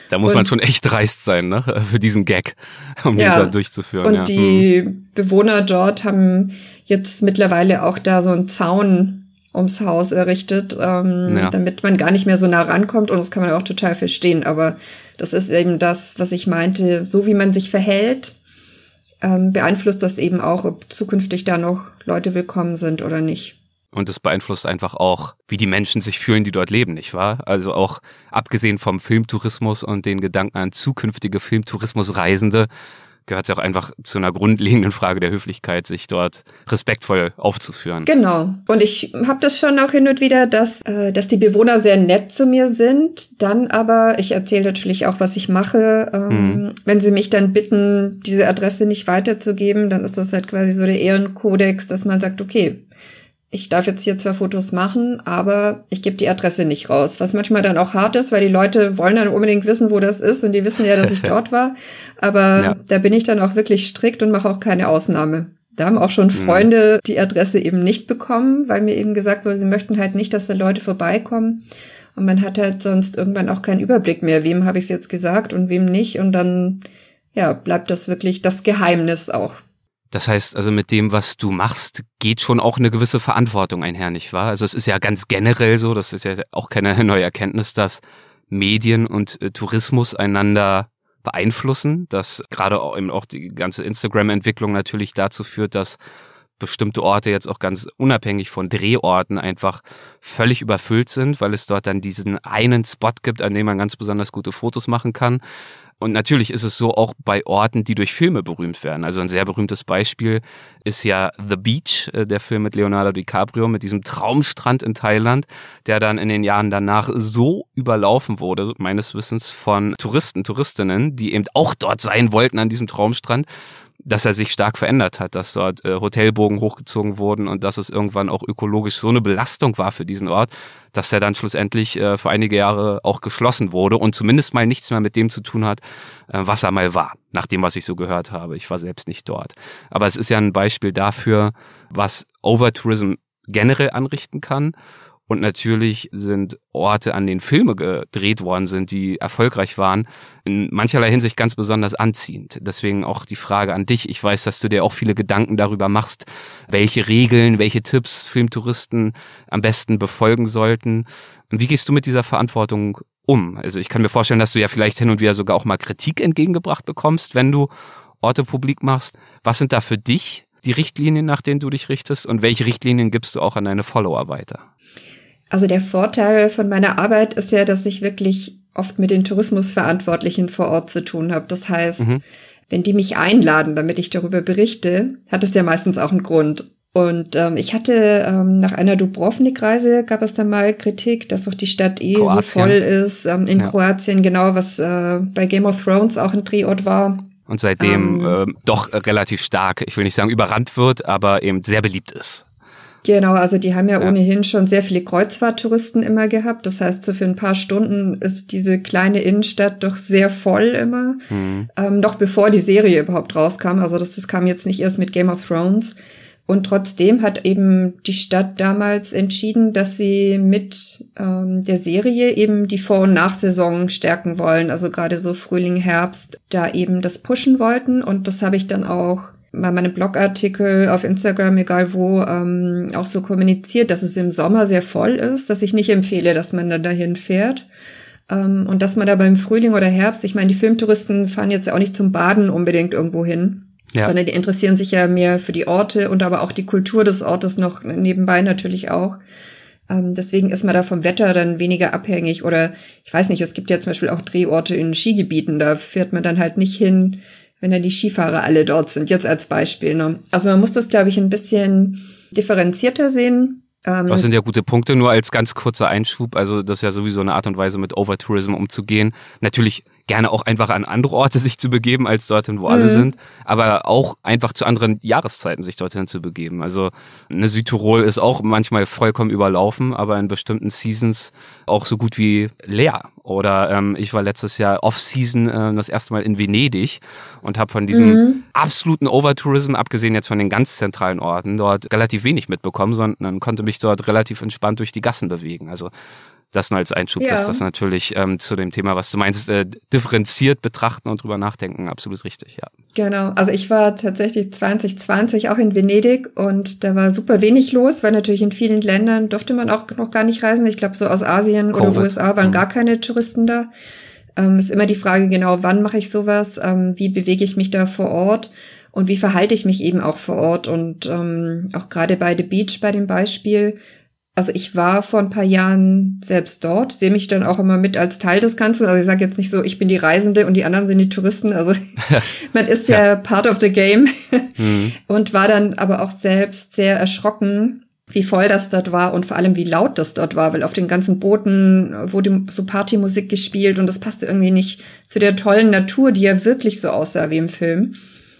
Da muss und, man schon echt dreist sein, ne? Für diesen Gag, um ja, den da durchzuführen. Und ja. die hm. Bewohner dort haben jetzt mittlerweile auch da so einen Zaun ums Haus errichtet, ähm, ja. damit man gar nicht mehr so nah rankommt. Und das kann man auch total verstehen. Aber das ist eben das, was ich meinte. So wie man sich verhält, ähm, beeinflusst das eben auch, ob zukünftig da noch Leute willkommen sind oder nicht. Und es beeinflusst einfach auch, wie die Menschen sich fühlen, die dort leben, nicht wahr? Also auch abgesehen vom Filmtourismus und den Gedanken an zukünftige Filmtourismusreisende, gehört es ja auch einfach zu einer grundlegenden Frage der Höflichkeit, sich dort respektvoll aufzuführen. Genau. Und ich habe das schon auch hin und wieder, dass, äh, dass die Bewohner sehr nett zu mir sind. Dann aber, ich erzähle natürlich auch, was ich mache. Ähm, mhm. Wenn sie mich dann bitten, diese Adresse nicht weiterzugeben, dann ist das halt quasi so der Ehrenkodex, dass man sagt, okay, ich darf jetzt hier zwar Fotos machen, aber ich gebe die Adresse nicht raus. Was manchmal dann auch hart ist, weil die Leute wollen dann unbedingt wissen, wo das ist und die wissen ja, dass ich dort war. Aber ja. da bin ich dann auch wirklich strikt und mache auch keine Ausnahme. Da haben auch schon mhm. Freunde die Adresse eben nicht bekommen, weil mir eben gesagt wurde, sie möchten halt nicht, dass da Leute vorbeikommen. Und man hat halt sonst irgendwann auch keinen Überblick mehr, wem habe ich es jetzt gesagt und wem nicht. Und dann, ja, bleibt das wirklich das Geheimnis auch. Das heißt also, mit dem, was du machst, geht schon auch eine gewisse Verantwortung einher, nicht wahr? Also es ist ja ganz generell so, das ist ja auch keine neue Erkenntnis, dass Medien und äh, Tourismus einander beeinflussen, dass gerade auch eben auch die ganze Instagram-Entwicklung natürlich dazu führt, dass bestimmte Orte jetzt auch ganz unabhängig von Drehorten einfach völlig überfüllt sind, weil es dort dann diesen einen Spot gibt, an dem man ganz besonders gute Fotos machen kann. Und natürlich ist es so auch bei Orten, die durch Filme berühmt werden. Also ein sehr berühmtes Beispiel ist ja The Beach, äh, der Film mit Leonardo DiCaprio, mit diesem Traumstrand in Thailand, der dann in den Jahren danach so überlaufen wurde, meines Wissens, von Touristen, Touristinnen, die eben auch dort sein wollten an diesem Traumstrand dass er sich stark verändert hat, dass dort äh, Hotelbogen hochgezogen wurden und dass es irgendwann auch ökologisch so eine Belastung war für diesen Ort, dass er dann schlussendlich äh, für einige Jahre auch geschlossen wurde und zumindest mal nichts mehr mit dem zu tun hat, äh, was er mal war, nach dem, was ich so gehört habe. Ich war selbst nicht dort. Aber es ist ja ein Beispiel dafür, was Overtourism generell anrichten kann und natürlich sind Orte, an denen Filme gedreht worden sind, die erfolgreich waren, in mancherlei Hinsicht ganz besonders anziehend. Deswegen auch die Frage an dich. Ich weiß, dass du dir auch viele Gedanken darüber machst, welche Regeln, welche Tipps Filmtouristen am besten befolgen sollten. Wie gehst du mit dieser Verantwortung um? Also ich kann mir vorstellen, dass du ja vielleicht hin und wieder sogar auch mal Kritik entgegengebracht bekommst, wenn du Orte publik machst. Was sind da für dich die Richtlinien, nach denen du dich richtest? Und welche Richtlinien gibst du auch an deine Follower weiter? Also der Vorteil von meiner Arbeit ist ja, dass ich wirklich oft mit den Tourismusverantwortlichen vor Ort zu tun habe. Das heißt, mhm. wenn die mich einladen, damit ich darüber berichte, hat es ja meistens auch einen Grund. Und ähm, ich hatte ähm, nach einer Dubrovnik-Reise gab es da mal Kritik, dass doch die Stadt eh Kroatien. so voll ist. Ähm, in ja. Kroatien, genau, was äh, bei Game of Thrones auch ein Drehort war. Und seitdem ähm, äh, doch relativ stark, ich will nicht sagen überrannt wird, aber eben sehr beliebt ist. Genau, also die haben ja, ja, ohnehin schon sehr viele Kreuzfahrttouristen immer gehabt. Das heißt, so für ein paar Stunden ist diese kleine Innenstadt doch sehr voll immer. Mhm. Ähm, noch bevor die Serie überhaupt rauskam. Also das, das kam jetzt nicht erst mit Game of Thrones. Und trotzdem hat eben die Stadt damals entschieden, dass sie mit ähm, der Serie eben die Vor- und Nachsaison stärken wollen. Also gerade so Frühling, Herbst, da eben das pushen wollten. Und das habe ich dann auch bei meinem Blogartikel auf Instagram, egal wo, ähm, auch so kommuniziert, dass es im Sommer sehr voll ist, dass ich nicht empfehle, dass man da dahin fährt. Ähm, und dass man da beim Frühling oder Herbst, ich meine, die Filmtouristen fahren jetzt ja auch nicht zum Baden unbedingt irgendwo hin ja. sondern die interessieren sich ja mehr für die Orte und aber auch die Kultur des Ortes noch nebenbei natürlich auch. Ähm, deswegen ist man da vom Wetter dann weniger abhängig oder ich weiß nicht, es gibt ja zum Beispiel auch Drehorte in Skigebieten, da fährt man dann halt nicht hin, wenn dann die Skifahrer alle dort sind, jetzt als Beispiel. Ne? Also man muss das, glaube ich, ein bisschen differenzierter sehen. Ähm, das sind ja gute Punkte, nur als ganz kurzer Einschub. Also das ist ja sowieso eine Art und Weise, mit Overtourism umzugehen. Natürlich gerne auch einfach an andere Orte sich zu begeben, als dorthin, wo mhm. alle sind, aber auch einfach zu anderen Jahreszeiten sich dorthin zu begeben. Also eine Südtirol ist auch manchmal vollkommen überlaufen, aber in bestimmten Seasons auch so gut wie leer. Oder ähm, ich war letztes Jahr Off-Season äh, das erste Mal in Venedig und habe von diesem mhm. absoluten Overtourism, abgesehen jetzt von den ganz zentralen Orten, dort relativ wenig mitbekommen, sondern konnte mich dort relativ entspannt durch die Gassen bewegen. Also das nur als Einschub, ja. dass das natürlich ähm, zu dem Thema, was du meinst, äh, differenziert betrachten und drüber nachdenken, absolut richtig, ja. Genau, also ich war tatsächlich 2020 auch in Venedig und da war super wenig los, weil natürlich in vielen Ländern durfte man auch noch gar nicht reisen. Ich glaube, so aus Asien Covid. oder USA waren mhm. gar keine Touristen da. Ähm, ist immer die Frage, genau, wann mache ich sowas? Ähm, wie bewege ich mich da vor Ort? Und wie verhalte ich mich eben auch vor Ort? Und ähm, auch gerade bei The Beach, bei dem Beispiel, also ich war vor ein paar Jahren selbst dort, sehe mich dann auch immer mit als Teil des Ganzen. Also ich sage jetzt nicht so, ich bin die Reisende und die anderen sind die Touristen. Also man ist ja, ja, part of the game mhm. und war dann aber auch selbst sehr erschrocken, wie voll das dort war und vor allem wie laut das dort war, weil auf den ganzen Booten wurde so Partymusik gespielt und das passte irgendwie nicht zu der tollen Natur, die ja wirklich so aussah wie im Film.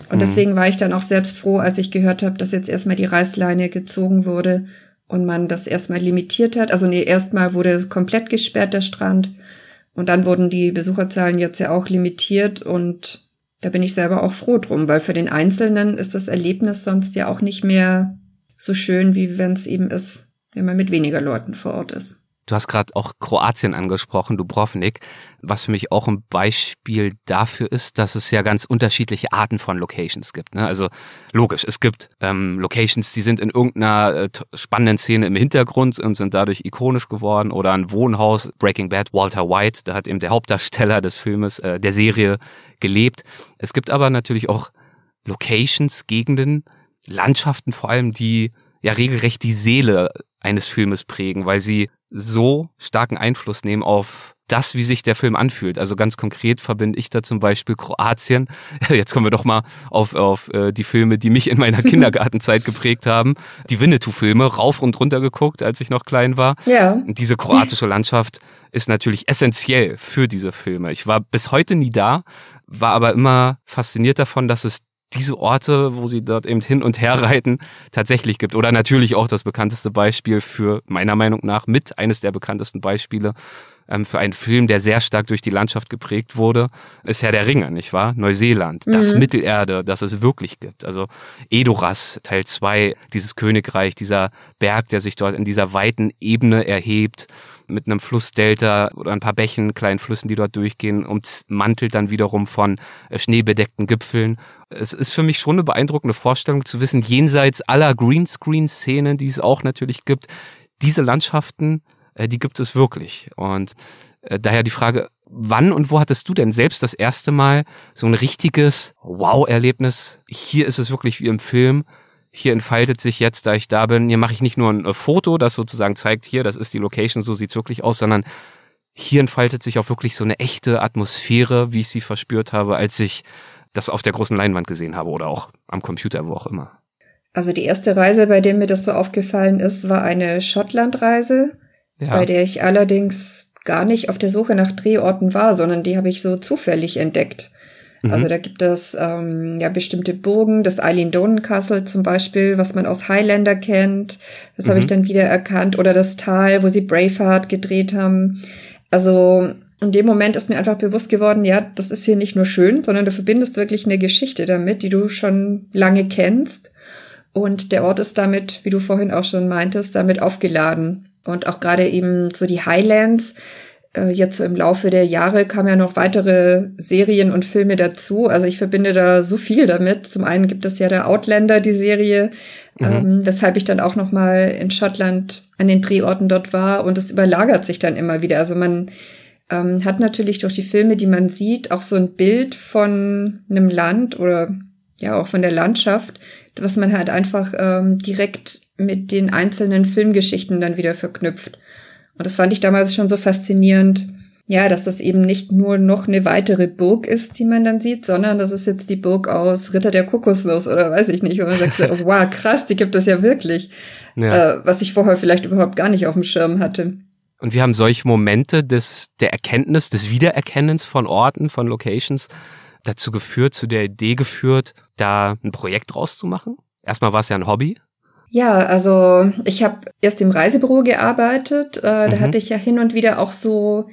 Und mhm. deswegen war ich dann auch selbst froh, als ich gehört habe, dass jetzt erstmal die Reißleine gezogen wurde und man das erstmal limitiert hat. Also nee, erstmal wurde komplett gesperrt, der Strand. Und dann wurden die Besucherzahlen jetzt ja auch limitiert und da bin ich selber auch froh drum, weil für den Einzelnen ist das Erlebnis sonst ja auch nicht mehr so schön, wie wenn es eben ist, wenn man mit weniger Leuten vor Ort ist. Du hast gerade auch Kroatien angesprochen, Dubrovnik, was für mich auch ein Beispiel dafür ist, dass es ja ganz unterschiedliche Arten von Locations gibt. Ne? Also logisch, es gibt ähm, Locations, die sind in irgendeiner äh, spannenden Szene im Hintergrund und sind dadurch ikonisch geworden oder ein Wohnhaus, Breaking Bad, Walter White, da hat eben der Hauptdarsteller des Filmes, äh, der Serie gelebt. Es gibt aber natürlich auch Locations, Gegenden, Landschaften vor allem, die ja regelrecht die Seele eines Filmes prägen, weil sie so starken Einfluss nehmen auf das, wie sich der Film anfühlt. Also ganz konkret verbinde ich da zum Beispiel Kroatien. Jetzt kommen wir doch mal auf, auf äh, die Filme, die mich in meiner Kindergartenzeit geprägt haben. Die Winnetou-Filme, rauf und runter geguckt, als ich noch klein war. Ja. Und diese kroatische Landschaft ist natürlich essentiell für diese Filme. Ich war bis heute nie da, war aber immer fasziniert davon, dass es diese Orte, wo sie dort eben hin und her reiten, tatsächlich gibt. Oder natürlich auch das bekannteste Beispiel für meiner Meinung nach mit eines der bekanntesten Beispiele ähm, für einen Film, der sehr stark durch die Landschaft geprägt wurde, ist Herr der Ringe, nicht wahr? Neuseeland, mhm. das Mittelerde, das es wirklich gibt. Also Edoras, Teil 2, dieses Königreich, dieser Berg, der sich dort in dieser weiten Ebene erhebt mit einem Flussdelta oder ein paar Bächen, kleinen Flüssen, die dort durchgehen, ummantelt dann wiederum von äh, schneebedeckten Gipfeln. Es ist für mich schon eine beeindruckende Vorstellung zu wissen, jenseits aller Greenscreen-Szenen, die es auch natürlich gibt, diese Landschaften, äh, die gibt es wirklich. Und äh, daher die Frage, wann und wo hattest du denn selbst das erste Mal so ein richtiges Wow-Erlebnis? Hier ist es wirklich wie im Film hier entfaltet sich jetzt, da ich da bin, hier mache ich nicht nur ein äh, Foto, das sozusagen zeigt, hier, das ist die Location, so sieht's wirklich aus, sondern hier entfaltet sich auch wirklich so eine echte Atmosphäre, wie ich sie verspürt habe, als ich das auf der großen Leinwand gesehen habe oder auch am Computer, wo auch immer. Also die erste Reise, bei der mir das so aufgefallen ist, war eine Schottlandreise, ja. bei der ich allerdings gar nicht auf der Suche nach Drehorten war, sondern die habe ich so zufällig entdeckt. Mhm. Also da gibt es ähm, ja bestimmte Burgen, das Eileen Donen Castle zum Beispiel, was man aus Highlander kennt. Das mhm. habe ich dann wieder erkannt. Oder das Tal, wo sie Braveheart gedreht haben. Also in dem Moment ist mir einfach bewusst geworden, ja, das ist hier nicht nur schön, sondern du verbindest wirklich eine Geschichte damit, die du schon lange kennst. Und der Ort ist damit, wie du vorhin auch schon meintest, damit aufgeladen. Und auch gerade eben so die Highlands. Äh, jetzt so im Laufe der Jahre kamen ja noch weitere Serien und Filme dazu. Also ich verbinde da so viel damit. Zum einen gibt es ja der Outlander, die Serie, mhm. ähm, weshalb ich dann auch noch mal in Schottland an den Drehorten dort war. Und es überlagert sich dann immer wieder. Also man ähm, hat natürlich durch die Filme, die man sieht, auch so ein Bild von einem Land oder ja auch von der Landschaft, was man halt einfach ähm, direkt mit den einzelnen Filmgeschichten dann wieder verknüpft. Und das fand ich damals schon so faszinierend, ja, dass das eben nicht nur noch eine weitere Burg ist, die man dann sieht, sondern das ist jetzt die Burg aus Ritter der Kokosnuss oder weiß ich nicht. Und man sagt so, oh, wow, krass, die gibt es ja wirklich. Ja. Äh, was ich vorher vielleicht überhaupt gar nicht auf dem Schirm hatte. Und wir haben solche Momente des, der Erkenntnis, des Wiedererkennens von Orten, von Locations dazu geführt, zu der Idee geführt, da ein Projekt draus zu machen? Erstmal war es ja ein Hobby. Ja, also ich habe erst im Reisebüro gearbeitet. Äh, da mhm. hatte ich ja hin und wieder auch so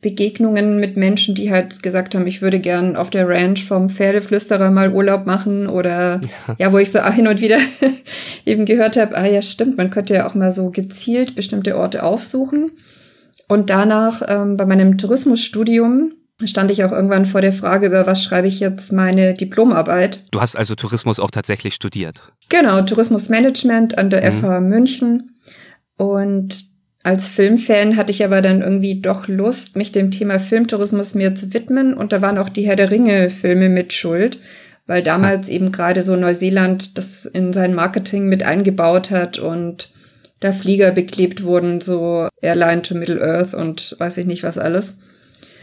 Begegnungen mit Menschen, die halt gesagt haben, ich würde gern auf der Ranch vom Pferdeflüsterer mal Urlaub machen oder ja, ja wo ich so hin und wieder eben gehört habe, ah ja, stimmt, man könnte ja auch mal so gezielt bestimmte Orte aufsuchen. Und danach ähm, bei meinem Tourismusstudium stand ich auch irgendwann vor der Frage, über was schreibe ich jetzt meine Diplomarbeit. Du hast also Tourismus auch tatsächlich studiert? Genau, Tourismusmanagement an der mhm. FH München. Und als Filmfan hatte ich aber dann irgendwie doch Lust, mich dem Thema Filmtourismus mehr zu widmen. Und da waren auch die Herr der Ringe-Filme mit Schuld, weil damals eben gerade so Neuseeland das in sein Marketing mit eingebaut hat und da Flieger beklebt wurden, so Airline to Middle Earth und weiß ich nicht was alles.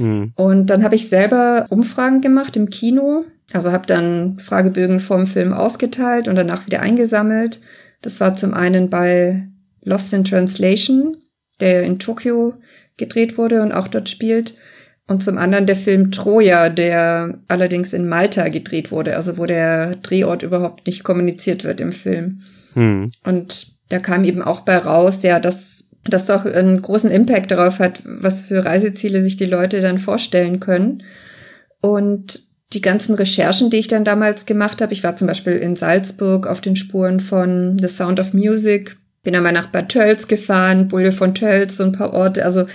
Mhm. Und dann habe ich selber Umfragen gemacht im Kino. Also habe dann Fragebögen vom Film ausgeteilt und danach wieder eingesammelt. Das war zum einen bei Lost in Translation, der in Tokio gedreht wurde und auch dort spielt. Und zum anderen der Film Troja, der allerdings in Malta gedreht wurde, also wo der Drehort überhaupt nicht kommuniziert wird im Film. Hm. Und da kam eben auch bei raus, ja, dass das doch einen großen Impact darauf hat, was für Reiseziele sich die Leute dann vorstellen können. Und die ganzen Recherchen, die ich dann damals gemacht habe, ich war zum Beispiel in Salzburg auf den Spuren von The Sound of Music, bin einmal nach Bad Tölz gefahren, Bulle von Tölz, so ein paar Orte, also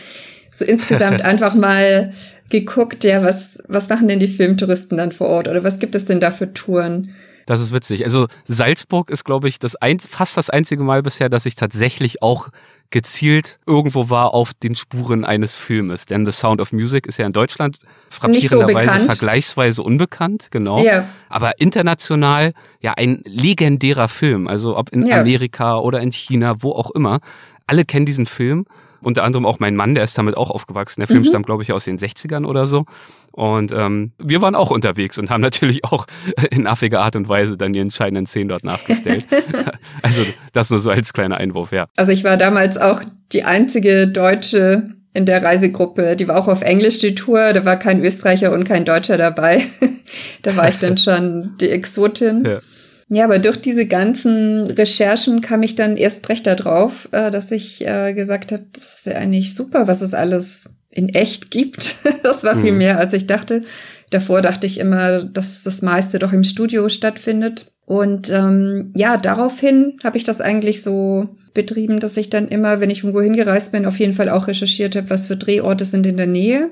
so insgesamt einfach mal geguckt, ja, was, was machen denn die Filmtouristen dann vor Ort oder was gibt es denn da für Touren? Das ist witzig. Also Salzburg ist, glaube ich, das ein, fast das einzige Mal bisher, dass ich tatsächlich auch gezielt irgendwo war auf den Spuren eines Filmes. Denn The Sound of Music ist ja in Deutschland frappierenderweise so vergleichsweise unbekannt, genau. Ja. Aber international ja ein legendärer Film. Also ob in ja. Amerika oder in China, wo auch immer. Alle kennen diesen Film unter anderem auch mein Mann, der ist damit auch aufgewachsen. Der Film mhm. stammt, glaube ich, aus den 60ern oder so. Und ähm, wir waren auch unterwegs und haben natürlich auch in affiger Art und Weise dann die entscheidenden Szenen dort nachgestellt. also das nur so als kleiner Einwurf, ja. Also ich war damals auch die einzige Deutsche in der Reisegruppe. Die war auch auf Englisch die Tour. Da war kein Österreicher und kein Deutscher dabei. da war ich dann schon die Exotin. Ja. Ja, aber durch diese ganzen Recherchen kam ich dann erst recht darauf, äh, dass ich äh, gesagt habe, das ist ja eigentlich super, was es alles in echt gibt. das war viel mhm. mehr, als ich dachte. Davor dachte ich immer, dass das meiste doch im Studio stattfindet. Und ähm, ja, daraufhin habe ich das eigentlich so betrieben, dass ich dann immer, wenn ich irgendwo hingereist bin, auf jeden Fall auch recherchiert habe, was für Drehorte sind in der Nähe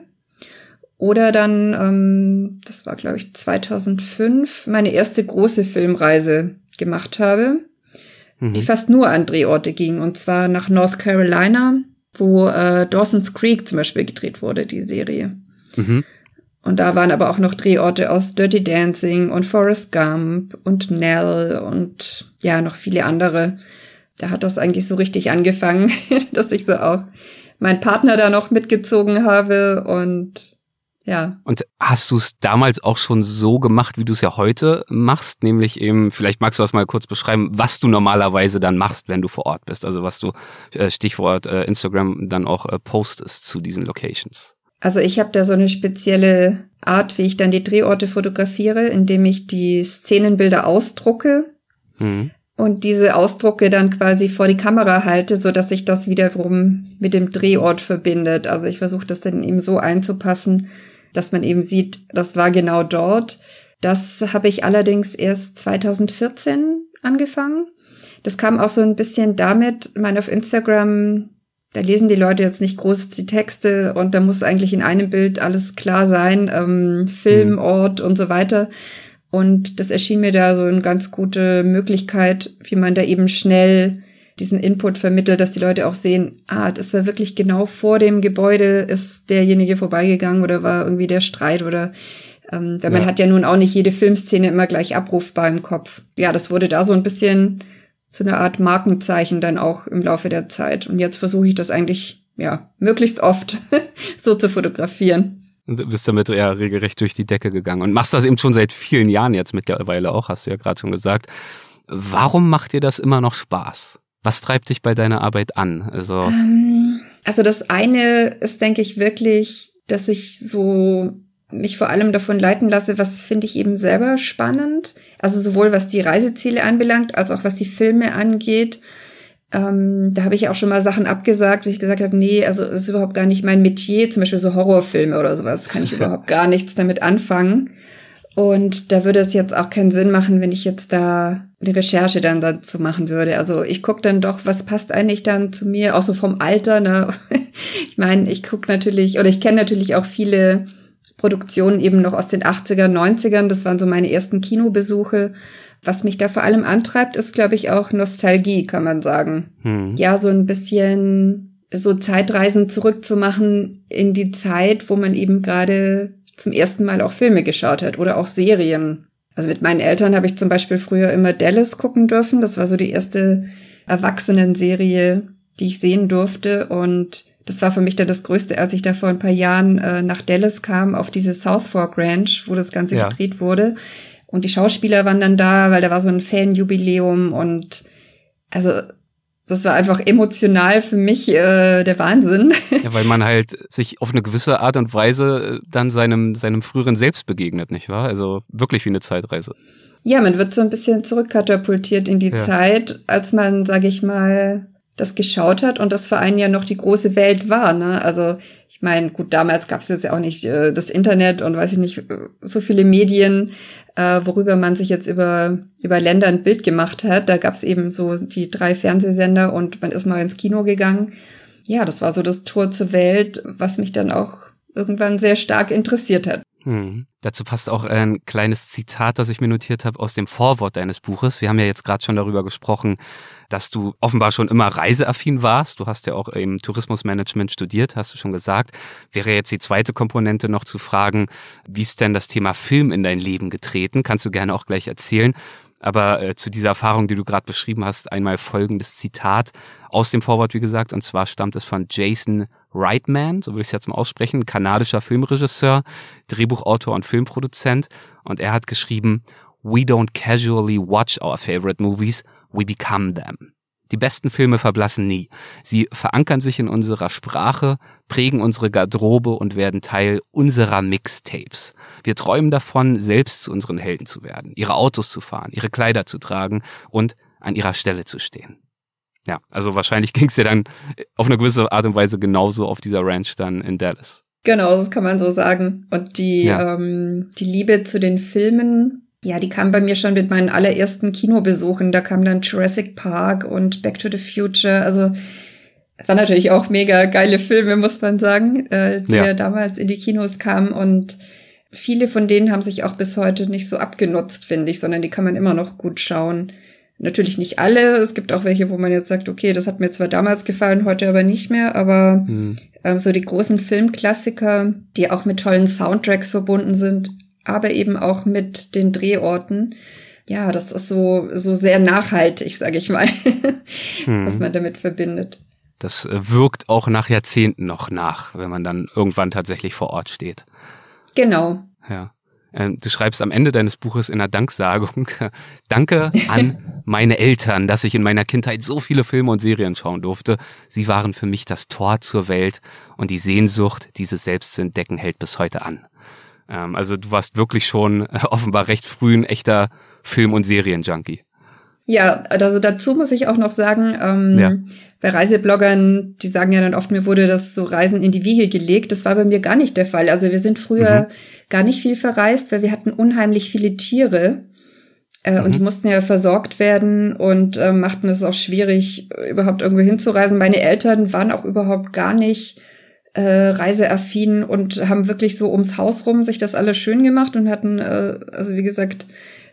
oder dann, ähm, das war glaube ich 2005, meine erste große Filmreise gemacht habe, mhm. die fast nur an Drehorte ging. Und zwar nach North Carolina, wo äh, Dawson's Creek zum Beispiel gedreht wurde, die Serie. Mhm. Und da waren aber auch noch Drehorte aus Dirty Dancing und Forrest Gump und Nell und ja, noch viele andere. Da hat das eigentlich so richtig angefangen, dass ich so auch meinen Partner da noch mitgezogen habe und ja. Und hast du es damals auch schon so gemacht, wie du es ja heute machst? Nämlich eben, vielleicht magst du das mal kurz beschreiben, was du normalerweise dann machst, wenn du vor Ort bist. Also was du, äh, Stichwort äh, Instagram, dann auch äh, postest zu diesen Locations. Also ich habe da so eine spezielle Art, wie ich dann die Drehorte fotografiere, indem ich die Szenenbilder ausdrucke. Mhm und diese Ausdrucke dann quasi vor die Kamera halte, so dass sich das wiederum mit dem Drehort verbindet. Also ich versuche das dann eben so einzupassen, dass man eben sieht, das war genau dort. Das habe ich allerdings erst 2014 angefangen. das kam auch so ein bisschen damit, ich meine, auf Instagram, da lesen die Leute jetzt nicht groß die Texte und da muss eigentlich in einem Bild alles klar sein, ähm, Film, mhm. Ort und so weiter. Und das erschien mir da so eine ganz gute Möglichkeit, wie man da eben schnell diesen Input vermittelt, dass die Leute auch sehen, ah, das war wirklich genau vor dem Gebäude ist derjenige vorbeigegangen oder war irgendwie der Streit oder ähm, weil ja. man hat ja nun auch nicht jede Filmszene immer gleich abrufbar im Kopf. Ja, das wurde da so ein bisschen so eine Art Markenzeichen dann auch im Laufe der Zeit. Und jetzt versuche ich das eigentlich, ja, möglichst oft so zu fotografieren. Und bist damit ja regelrecht durch die Decke gegangen und machst das eben schon seit vielen Jahren jetzt mittlerweile auch, hast du ja gerade schon gesagt. Warum macht dir das immer noch Spaß? Was treibt dich bei deiner Arbeit an? Also, ähm, also das eine ist, denke ich, wirklich, dass ich so mich vor allem davon leiten lasse, was finde ich eben selber spannend. Also sowohl was die Reiseziele anbelangt, als auch was die Filme angeht. Ähm, da habe ich auch schon mal Sachen abgesagt, wo ich gesagt habe, nee, also das ist überhaupt gar nicht mein Metier, zum Beispiel so Horrorfilme oder sowas, kann ich überhaupt gar nichts damit anfangen. Und da würde es jetzt auch keinen Sinn machen, wenn ich jetzt da eine Recherche dann dazu machen würde. Also ich gucke dann doch, was passt eigentlich dann zu mir, auch so vom Alter. Ne? Ich meine, ich gucke natürlich, oder ich kenne natürlich auch viele Produktionen eben noch aus den 80er, 90ern. Das waren so meine ersten Kinobesuche. Was mich da vor allem antreibt, ist, glaube ich, auch Nostalgie, kann man sagen. Hm. Ja, so ein bisschen so Zeitreisen zurückzumachen in die Zeit, wo man eben gerade zum ersten Mal auch Filme geschaut hat oder auch Serien. Also mit meinen Eltern habe ich zum Beispiel früher immer Dallas gucken dürfen. Das war so die erste Erwachsenenserie, die ich sehen durfte. Und das war für mich dann das Größte, als ich da vor ein paar Jahren äh, nach Dallas kam, auf diese South Fork Ranch, wo das Ganze ja. gedreht wurde. Und die Schauspieler waren dann da, weil da war so ein Fanjubiläum und also das war einfach emotional für mich äh, der Wahnsinn. Ja, weil man halt sich auf eine gewisse Art und Weise äh, dann seinem, seinem früheren Selbst begegnet, nicht wahr? Also wirklich wie eine Zeitreise. Ja, man wird so ein bisschen zurückkatapultiert in die ja. Zeit, als man, sag ich mal, das geschaut hat und das für einen ja noch die große Welt war. Ne? Also ich meine, gut, damals gab es jetzt ja auch nicht äh, das Internet und weiß ich nicht, äh, so viele Medien, äh, worüber man sich jetzt über, über Länder ein Bild gemacht hat. Da gab es eben so die drei Fernsehsender und man ist mal ins Kino gegangen. Ja, das war so das Tor zur Welt, was mich dann auch irgendwann sehr stark interessiert hat. Hm. Dazu passt auch ein kleines Zitat, das ich mir notiert habe aus dem Vorwort deines Buches. Wir haben ja jetzt gerade schon darüber gesprochen, dass du offenbar schon immer reiseaffin warst. Du hast ja auch im Tourismusmanagement studiert, hast du schon gesagt. Wäre jetzt die zweite Komponente noch zu fragen, wie ist denn das Thema Film in dein Leben getreten? Kannst du gerne auch gleich erzählen. Aber äh, zu dieser Erfahrung, die du gerade beschrieben hast, einmal folgendes Zitat aus dem Vorwort, wie gesagt, und zwar stammt es von Jason Reitman, so würde ich es jetzt mal aussprechen, kanadischer Filmregisseur, Drehbuchautor und Filmproduzent. Und er hat geschrieben, We don't casually watch our favorite movies, we become them. Die besten Filme verblassen nie. Sie verankern sich in unserer Sprache, prägen unsere Garderobe und werden Teil unserer Mixtapes. Wir träumen davon, selbst zu unseren Helden zu werden, ihre Autos zu fahren, ihre Kleider zu tragen und an ihrer Stelle zu stehen. Ja, also wahrscheinlich ging es dir dann auf eine gewisse Art und Weise genauso auf dieser Ranch dann in Dallas. Genau, das kann man so sagen. Und die, ja. ähm, die Liebe zu den Filmen, ja, die kam bei mir schon mit meinen allerersten Kinobesuchen. Da kam dann Jurassic Park und Back to the Future. Also es waren natürlich auch mega geile Filme, muss man sagen, äh, die ja. damals in die Kinos kamen. Und viele von denen haben sich auch bis heute nicht so abgenutzt, finde ich, sondern die kann man immer noch gut schauen. Natürlich nicht alle. Es gibt auch welche, wo man jetzt sagt, okay, das hat mir zwar damals gefallen, heute aber nicht mehr, aber mhm. ähm, so die großen Filmklassiker, die auch mit tollen Soundtracks verbunden sind, aber eben auch mit den Drehorten. Ja, das ist so, so sehr nachhaltig, sage ich mal, mhm. was man damit verbindet. Das äh, wirkt auch nach Jahrzehnten noch nach, wenn man dann irgendwann tatsächlich vor Ort steht. Genau. Ja. Ähm, du schreibst am Ende deines Buches in einer Danksagung, danke an meine Eltern, dass ich in meiner Kindheit so viele Filme und Serien schauen durfte. Sie waren für mich das Tor zur Welt und die Sehnsucht, diese selbst zu entdecken, hält bis heute an. Ähm, also du warst wirklich schon äh, offenbar recht früh ein echter Film- und Serienjunkie. Ja, also dazu muss ich auch noch sagen, ähm, ja. bei Reisebloggern, die sagen ja dann oft, mir wurde das so Reisen in die Wiege gelegt. Das war bei mir gar nicht der Fall. Also wir sind früher mhm. gar nicht viel verreist, weil wir hatten unheimlich viele Tiere. Äh, mhm. Und die mhm. mussten ja versorgt werden und äh, machten es auch schwierig, überhaupt irgendwo hinzureisen. Meine Eltern waren auch überhaupt gar nicht äh, reiseaffin und haben wirklich so ums Haus rum sich das alles schön gemacht und hatten, äh, also wie gesagt,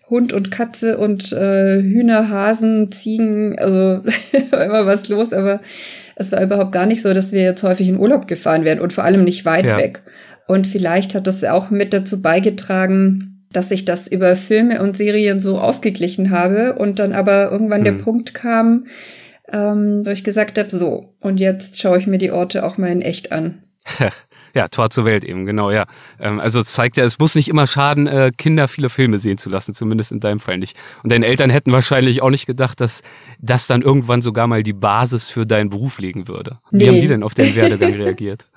Hund und Katze und äh, Hühner, Hasen, Ziegen, also immer was los, aber es war überhaupt gar nicht so, dass wir jetzt häufig in Urlaub gefahren wären und vor allem nicht weit ja. weg. Und vielleicht hat das auch mit dazu beigetragen, dass ich das über Filme und Serien so ausgeglichen habe und dann aber irgendwann mhm. der Punkt kam, ähm, wo ich gesagt habe, so, und jetzt schaue ich mir die Orte auch mal in echt an. Ja, Tor zur Welt eben, genau, ja. Ähm, also es zeigt ja, es muss nicht immer schaden, äh, Kinder viele Filme sehen zu lassen, zumindest in deinem Fall nicht. Und deine Eltern hätten wahrscheinlich auch nicht gedacht, dass das dann irgendwann sogar mal die Basis für deinen Beruf legen würde. Wie nee. haben die denn auf den Werdegang reagiert?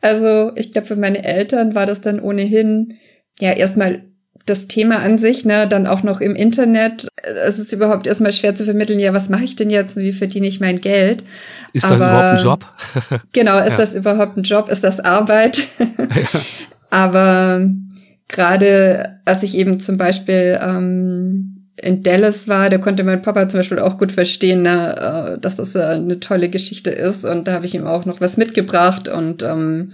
Also ich glaube, für meine Eltern war das dann ohnehin ja erstmal das Thema an sich, ne, dann auch noch im Internet. Es ist überhaupt erstmal schwer zu vermitteln, ja, was mache ich denn jetzt und wie verdiene ich mein Geld? Ist Aber, das überhaupt ein Job? genau, ist ja. das überhaupt ein Job? Ist das Arbeit? ja. Aber gerade als ich eben zum Beispiel ähm, in Dallas war, da konnte mein Papa zum Beispiel auch gut verstehen, ne, äh, dass das eine tolle Geschichte ist. Und da habe ich ihm auch noch was mitgebracht und ähm,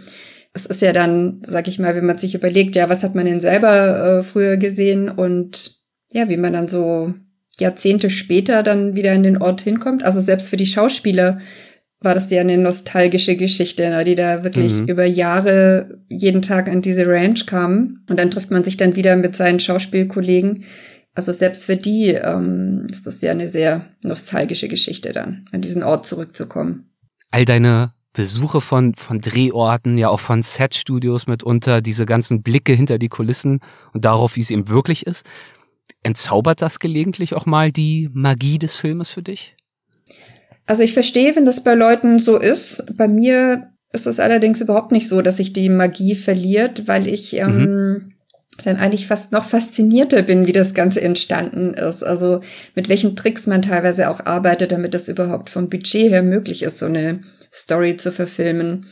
es ist ja dann, sag ich mal, wenn man sich überlegt, ja, was hat man denn selber äh, früher gesehen und ja, wie man dann so Jahrzehnte später dann wieder in den Ort hinkommt. Also selbst für die Schauspieler war das ja eine nostalgische Geschichte, ne, die da wirklich mhm. über Jahre jeden Tag an diese Ranch kamen. Und dann trifft man sich dann wieder mit seinen Schauspielkollegen. Also selbst für die ähm, ist das ja eine sehr nostalgische Geschichte dann, an diesen Ort zurückzukommen. All deine Besuche von, von Drehorten, ja auch von Setstudios mitunter, diese ganzen Blicke hinter die Kulissen und darauf, wie es eben wirklich ist. Entzaubert das gelegentlich auch mal die Magie des Filmes für dich? Also ich verstehe, wenn das bei Leuten so ist. Bei mir ist es allerdings überhaupt nicht so, dass sich die Magie verliert, weil ich ähm, mhm. dann eigentlich fast noch faszinierter bin, wie das Ganze entstanden ist. Also mit welchen Tricks man teilweise auch arbeitet, damit das überhaupt vom Budget her möglich ist, so eine Story zu verfilmen.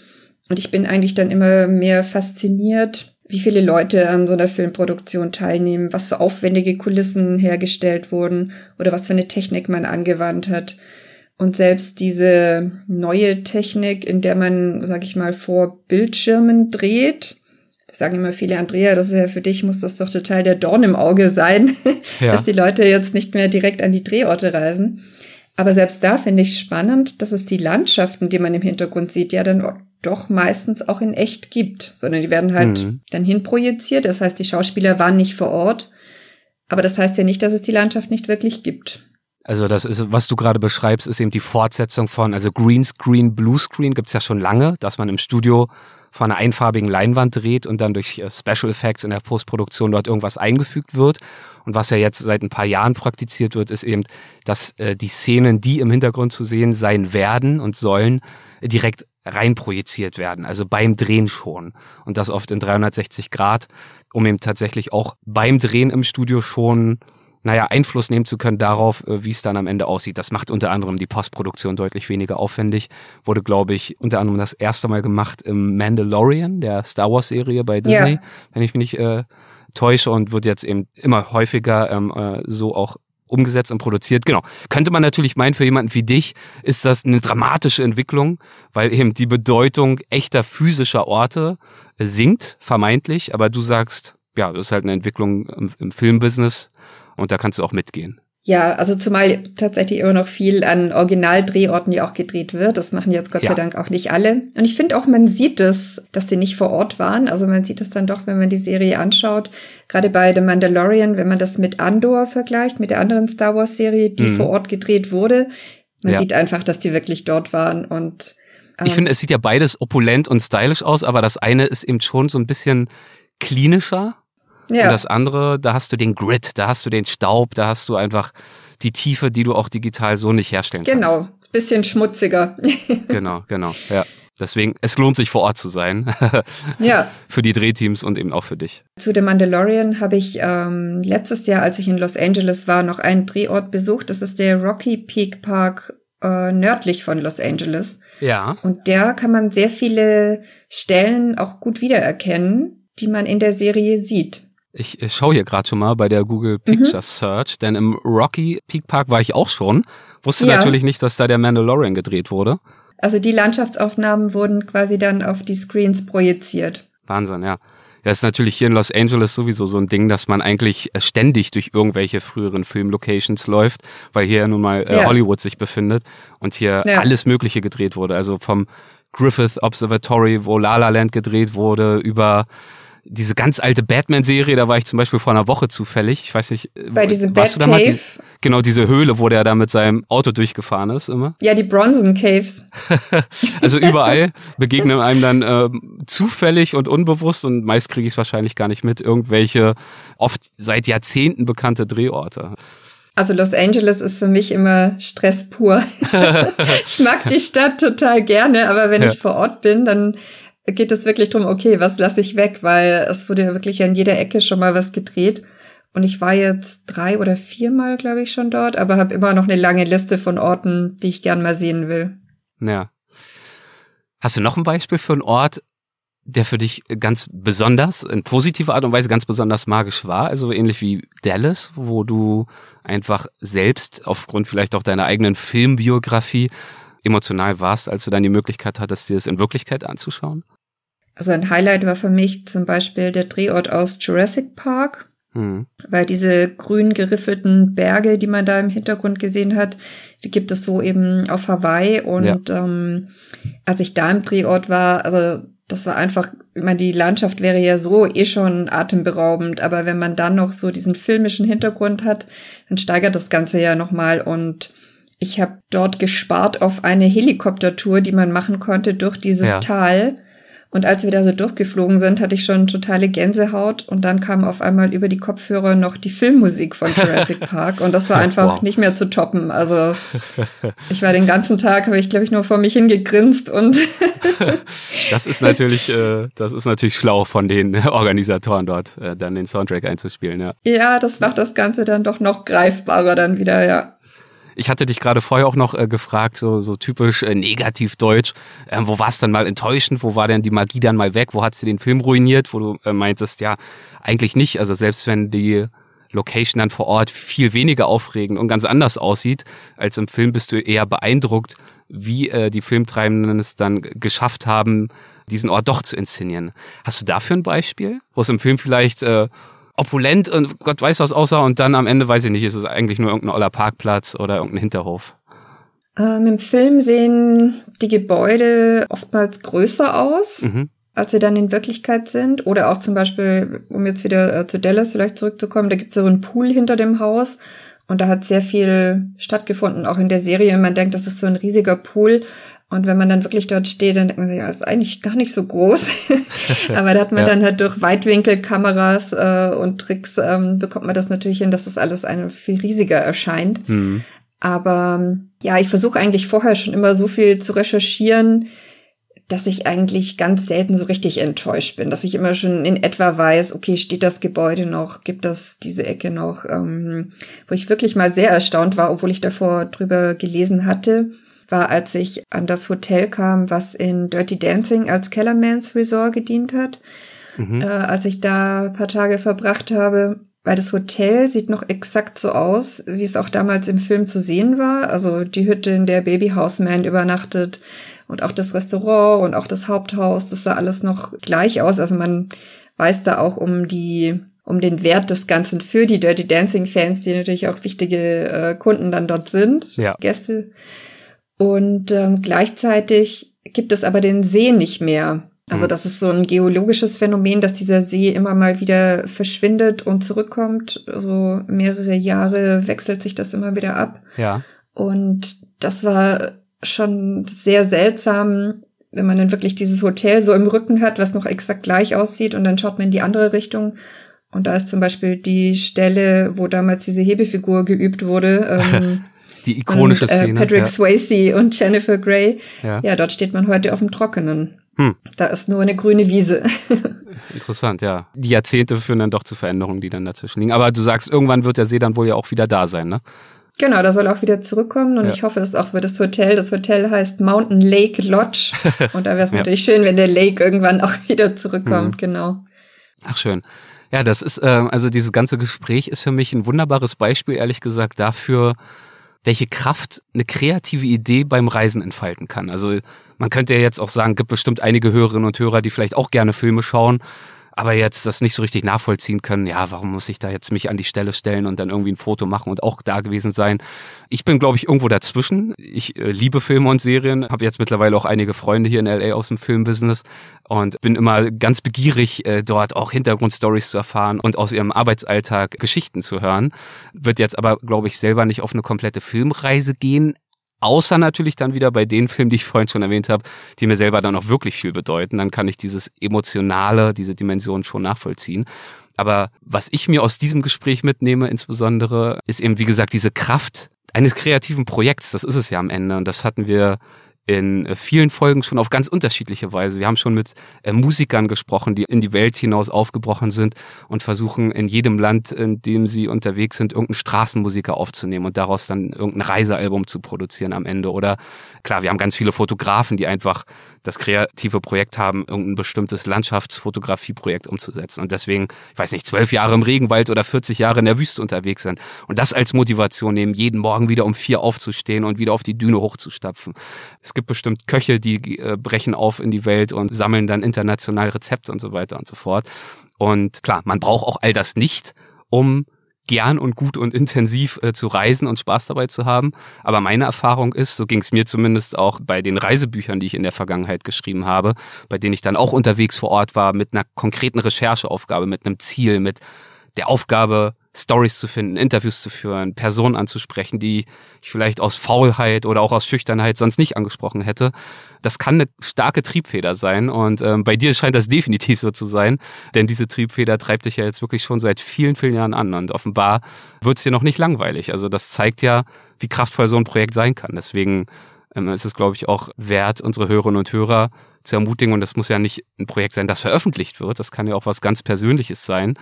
Und ich bin eigentlich dann immer mehr fasziniert, wie viele Leute an so einer Filmproduktion teilnehmen, was für aufwendige Kulissen hergestellt wurden oder was für eine Technik man angewandt hat. Und selbst diese neue Technik, in der man, sag ich mal, vor Bildschirmen dreht, das sagen immer viele, Andrea, das ist ja für dich, muss das doch total der Dorn im Auge sein, ja. dass die Leute jetzt nicht mehr direkt an die Drehorte reisen. Aber selbst da finde ich spannend, dass es die Landschaften, die man im Hintergrund sieht, ja dann doch meistens auch in echt gibt, sondern die werden halt mhm. dann hinprojiziert. Das heißt, die Schauspieler waren nicht vor Ort. Aber das heißt ja nicht, dass es die Landschaft nicht wirklich gibt. Also das ist, was du gerade beschreibst, ist eben die Fortsetzung von, also Greenscreen, Bluescreen gibt's ja schon lange, dass man im Studio vor einer einfarbigen Leinwand dreht und dann durch äh, Special Effects in der Postproduktion dort irgendwas eingefügt wird. Und was ja jetzt seit ein paar Jahren praktiziert wird, ist eben, dass äh, die Szenen, die im Hintergrund zu sehen sein werden und sollen, direkt reinprojiziert werden, also beim Drehen schon. Und das oft in 360 Grad, um eben tatsächlich auch beim Drehen im Studio schon naja, Einfluss nehmen zu können darauf, äh, wie es dann am Ende aussieht. Das macht unter anderem die Postproduktion deutlich weniger aufwendig. Wurde, glaube ich, unter anderem das erste Mal gemacht im Mandalorian, der Star Wars-Serie bei Disney, ja. wenn ich mich nicht äh, täusche und wird jetzt eben immer häufiger ähm, äh, so auch umgesetzt und produziert. Genau. Könnte man natürlich meinen, für jemanden wie dich ist das eine dramatische Entwicklung, weil eben die Bedeutung echter physischer Orte sinkt, vermeintlich, aber du sagst, ja, das ist halt eine Entwicklung im, im Filmbusiness und da kannst du auch mitgehen. Ja, also zumal tatsächlich immer noch viel an Originaldrehorten ja auch gedreht wird. Das machen jetzt Gott ja. sei Dank auch nicht alle. Und ich finde auch, man sieht es, dass die nicht vor Ort waren. Also man sieht es dann doch, wenn man die Serie anschaut. Gerade bei The Mandalorian, wenn man das mit Andor vergleicht, mit der anderen Star Wars Serie, die mhm. vor Ort gedreht wurde. Man ja. sieht einfach, dass die wirklich dort waren und ähm, ich finde, es sieht ja beides opulent und stylisch aus, aber das eine ist eben schon so ein bisschen klinischer ja. Und das andere, da hast du den Grit, da hast du den Staub, da hast du einfach die Tiefe, die du auch digital so nicht herstellen genau. kannst. Genau, bisschen schmutziger. genau, genau, ja. Deswegen, es lohnt sich vor Ort zu sein. ja. Für die Drehteams und eben auch für dich. Zu The Mandalorian habe ich ähm, letztes Jahr, als ich in Los Angeles war, noch einen Drehort besucht. Das ist der Rocky Peak Park äh, nördlich von Los Angeles. Ja. Und da kann man sehr viele Stellen auch gut wiedererkennen, die man in der Serie sieht. Ich, ich schaue hier gerade schon mal bei der Google. Picture mhm. Search, denn im Rocky Peak Park war ich auch schon. Wusste ja. natürlich nicht, dass da der Mandalorian gedreht wurde. Also die Landschaftsaufnahmen wurden quasi dann auf die Screens projiziert. Wahnsinn, ja. Ja, ist natürlich hier in Los Angeles sowieso so ein Ding, dass man eigentlich äh, ständig durch irgendwelche früheren Filmlocations läuft, weil hier ja nun mal äh, ja. Hollywood sich befindet und hier ja. alles Mögliche gedreht wurde. Also vom Griffith Observatory, wo La La Land gedreht wurde, über diese ganz alte Batman-Serie, da war ich zum Beispiel vor einer Woche zufällig. Ich weiß nicht, bei diesem Batcave. Die, genau, diese Höhle, wo der da mit seinem Auto durchgefahren ist immer. Ja, die Bronson Caves. also überall begegnen einem dann äh, zufällig und unbewusst und meist kriege ich es wahrscheinlich gar nicht mit, irgendwelche oft seit Jahrzehnten bekannte Drehorte. Also Los Angeles ist für mich immer Stress pur. ich mag die Stadt total gerne, aber wenn ja. ich vor Ort bin, dann geht es wirklich drum, okay, was lasse ich weg, weil es wurde ja wirklich an jeder Ecke schon mal was gedreht. Und ich war jetzt drei oder viermal, glaube ich, schon dort, aber habe immer noch eine lange Liste von Orten, die ich gern mal sehen will. Ja. Hast du noch ein Beispiel für einen Ort, der für dich ganz besonders, in positiver Art und Weise ganz besonders magisch war? Also ähnlich wie Dallas, wo du einfach selbst aufgrund vielleicht auch deiner eigenen Filmbiografie emotional warst, als du dann die Möglichkeit hattest, dir das in Wirklichkeit anzuschauen? Also ein Highlight war für mich zum Beispiel der Drehort aus Jurassic Park, mhm. weil diese grün geriffelten Berge, die man da im Hintergrund gesehen hat, die gibt es so eben auf Hawaii. Und ja. ähm, als ich da im Drehort war, also das war einfach, ich meine, die Landschaft wäre ja so eh schon atemberaubend, aber wenn man dann noch so diesen filmischen Hintergrund hat, dann steigert das Ganze ja nochmal und ich habe dort gespart auf eine Helikoptertour, die man machen konnte durch dieses ja. Tal. Und als wir da so durchgeflogen sind, hatte ich schon totale Gänsehaut und dann kam auf einmal über die Kopfhörer noch die Filmmusik von Jurassic Park und das war einfach wow. nicht mehr zu toppen. Also ich war den ganzen Tag, habe ich glaube ich nur vor mich hingegrinst und das ist natürlich, äh, das ist natürlich schlau von den Organisatoren dort, äh, dann den Soundtrack einzuspielen. Ja. ja, das macht das Ganze dann doch noch greifbarer dann wieder, ja. Ich hatte dich gerade vorher auch noch äh, gefragt, so, so typisch äh, negativ deutsch. Ähm, wo war es dann mal enttäuschend? Wo war denn die Magie dann mal weg? Wo hat sie den Film ruiniert? Wo du äh, meintest, ja, eigentlich nicht. Also selbst wenn die Location dann vor Ort viel weniger aufregend und ganz anders aussieht als im Film, bist du eher beeindruckt, wie äh, die Filmtreibenden es dann geschafft haben, diesen Ort doch zu inszenieren. Hast du dafür ein Beispiel, wo es im Film vielleicht äh, opulent und Gott weiß was aussah und dann am Ende, weiß ich nicht, ist es eigentlich nur irgendein oller Parkplatz oder irgendein Hinterhof. Ähm, Im Film sehen die Gebäude oftmals größer aus, mhm. als sie dann in Wirklichkeit sind. Oder auch zum Beispiel, um jetzt wieder äh, zu Dallas vielleicht zurückzukommen, da gibt es so einen Pool hinter dem Haus. Und da hat sehr viel stattgefunden, auch in der Serie. Man denkt, das ist so ein riesiger Pool. Und wenn man dann wirklich dort steht, dann denkt man sich, ja, ist eigentlich gar nicht so groß. Aber da hat man ja. dann halt durch Weitwinkelkameras äh, und Tricks ähm, bekommt man das natürlich hin, dass das alles eine viel riesiger erscheint. Mhm. Aber ja, ich versuche eigentlich vorher schon immer so viel zu recherchieren, dass ich eigentlich ganz selten so richtig enttäuscht bin, dass ich immer schon in etwa weiß, okay, steht das Gebäude noch, gibt das diese Ecke noch, ähm, wo ich wirklich mal sehr erstaunt war, obwohl ich davor drüber gelesen hatte war, als ich an das Hotel kam, was in Dirty Dancing als Kellermans Resort gedient hat. Mhm. Äh, als ich da ein paar Tage verbracht habe, weil das Hotel sieht noch exakt so aus, wie es auch damals im Film zu sehen war. Also die Hütte, in der Baby Houseman übernachtet und auch das Restaurant und auch das Haupthaus, das sah alles noch gleich aus. Also man weiß da auch um die um den Wert des Ganzen für die Dirty Dancing Fans, die natürlich auch wichtige äh, Kunden dann dort sind, ja. Gäste. Und ähm, gleichzeitig gibt es aber den See nicht mehr. Also mhm. das ist so ein geologisches Phänomen, dass dieser See immer mal wieder verschwindet und zurückkommt. So mehrere Jahre wechselt sich das immer wieder ab. Ja. Und das war schon sehr seltsam, wenn man dann wirklich dieses Hotel so im Rücken hat, was noch exakt gleich aussieht und dann schaut man in die andere Richtung. Und da ist zum Beispiel die Stelle, wo damals diese Hebefigur geübt wurde. Ähm, Die ikonische und, äh, Szene. Patrick ja. Swayze und Jennifer Grey. Ja. ja, dort steht man heute auf dem Trockenen. Hm. Da ist nur eine grüne Wiese. Interessant, ja. Die Jahrzehnte führen dann doch zu Veränderungen, die dann dazwischen liegen. Aber du sagst, irgendwann wird der See dann wohl ja auch wieder da sein, ne? Genau, da soll auch wieder zurückkommen und ja. ich hoffe es auch für das Hotel. Das Hotel heißt Mountain Lake Lodge und da wäre es ja. natürlich schön, wenn der Lake irgendwann auch wieder zurückkommt, mhm. genau. Ach schön. Ja, das ist, äh, also dieses ganze Gespräch ist für mich ein wunderbares Beispiel, ehrlich gesagt, dafür, welche Kraft eine kreative Idee beim Reisen entfalten kann. Also man könnte ja jetzt auch sagen, gibt bestimmt einige Hörerinnen und Hörer, die vielleicht auch gerne Filme schauen aber jetzt das nicht so richtig nachvollziehen können, ja, warum muss ich da jetzt mich an die Stelle stellen und dann irgendwie ein Foto machen und auch da gewesen sein. Ich bin, glaube ich, irgendwo dazwischen. Ich äh, liebe Filme und Serien, habe jetzt mittlerweile auch einige Freunde hier in LA aus dem Filmbusiness und bin immer ganz begierig, äh, dort auch Hintergrundstories zu erfahren und aus ihrem Arbeitsalltag Geschichten zu hören. Wird jetzt aber, glaube ich, selber nicht auf eine komplette Filmreise gehen, Außer natürlich dann wieder bei den Filmen, die ich vorhin schon erwähnt habe, die mir selber dann auch wirklich viel bedeuten. Dann kann ich dieses Emotionale, diese Dimension schon nachvollziehen. Aber was ich mir aus diesem Gespräch mitnehme, insbesondere, ist eben, wie gesagt, diese Kraft eines kreativen Projekts. Das ist es ja am Ende. Und das hatten wir in äh, vielen Folgen schon auf ganz unterschiedliche Weise. Wir haben schon mit äh, Musikern gesprochen, die in die Welt hinaus aufgebrochen sind und versuchen in jedem Land, in dem sie unterwegs sind, irgendeinen Straßenmusiker aufzunehmen und daraus dann irgendein Reisealbum zu produzieren am Ende. Oder klar, wir haben ganz viele Fotografen, die einfach das kreative Projekt haben, irgendein bestimmtes Landschaftsfotografieprojekt umzusetzen und deswegen, ich weiß nicht, zwölf Jahre im Regenwald oder 40 Jahre in der Wüste unterwegs sind und das als Motivation nehmen, jeden Morgen wieder um vier aufzustehen und wieder auf die Düne hochzustapfen. Es gibt bestimmt Köche, die äh, brechen auf in die Welt und sammeln dann international Rezepte und so weiter und so fort. Und klar, man braucht auch all das nicht, um gern und gut und intensiv äh, zu reisen und Spaß dabei zu haben. Aber meine Erfahrung ist, so ging es mir zumindest auch bei den Reisebüchern, die ich in der Vergangenheit geschrieben habe, bei denen ich dann auch unterwegs vor Ort war, mit einer konkreten Rechercheaufgabe, mit einem Ziel, mit der Aufgabe, Stories zu finden, Interviews zu führen, Personen anzusprechen, die ich vielleicht aus Faulheit oder auch aus Schüchternheit sonst nicht angesprochen hätte. Das kann eine starke Triebfeder sein und ähm, bei dir scheint das definitiv so zu sein, denn diese Triebfeder treibt dich ja jetzt wirklich schon seit vielen, vielen Jahren an und offenbar wird es dir noch nicht langweilig. Also das zeigt ja, wie kraftvoll so ein Projekt sein kann. Deswegen ähm, ist es, glaube ich, auch wert, unsere Hörerinnen und Hörer zu ermutigen und das muss ja nicht ein Projekt sein, das veröffentlicht wird. Das kann ja auch was ganz Persönliches sein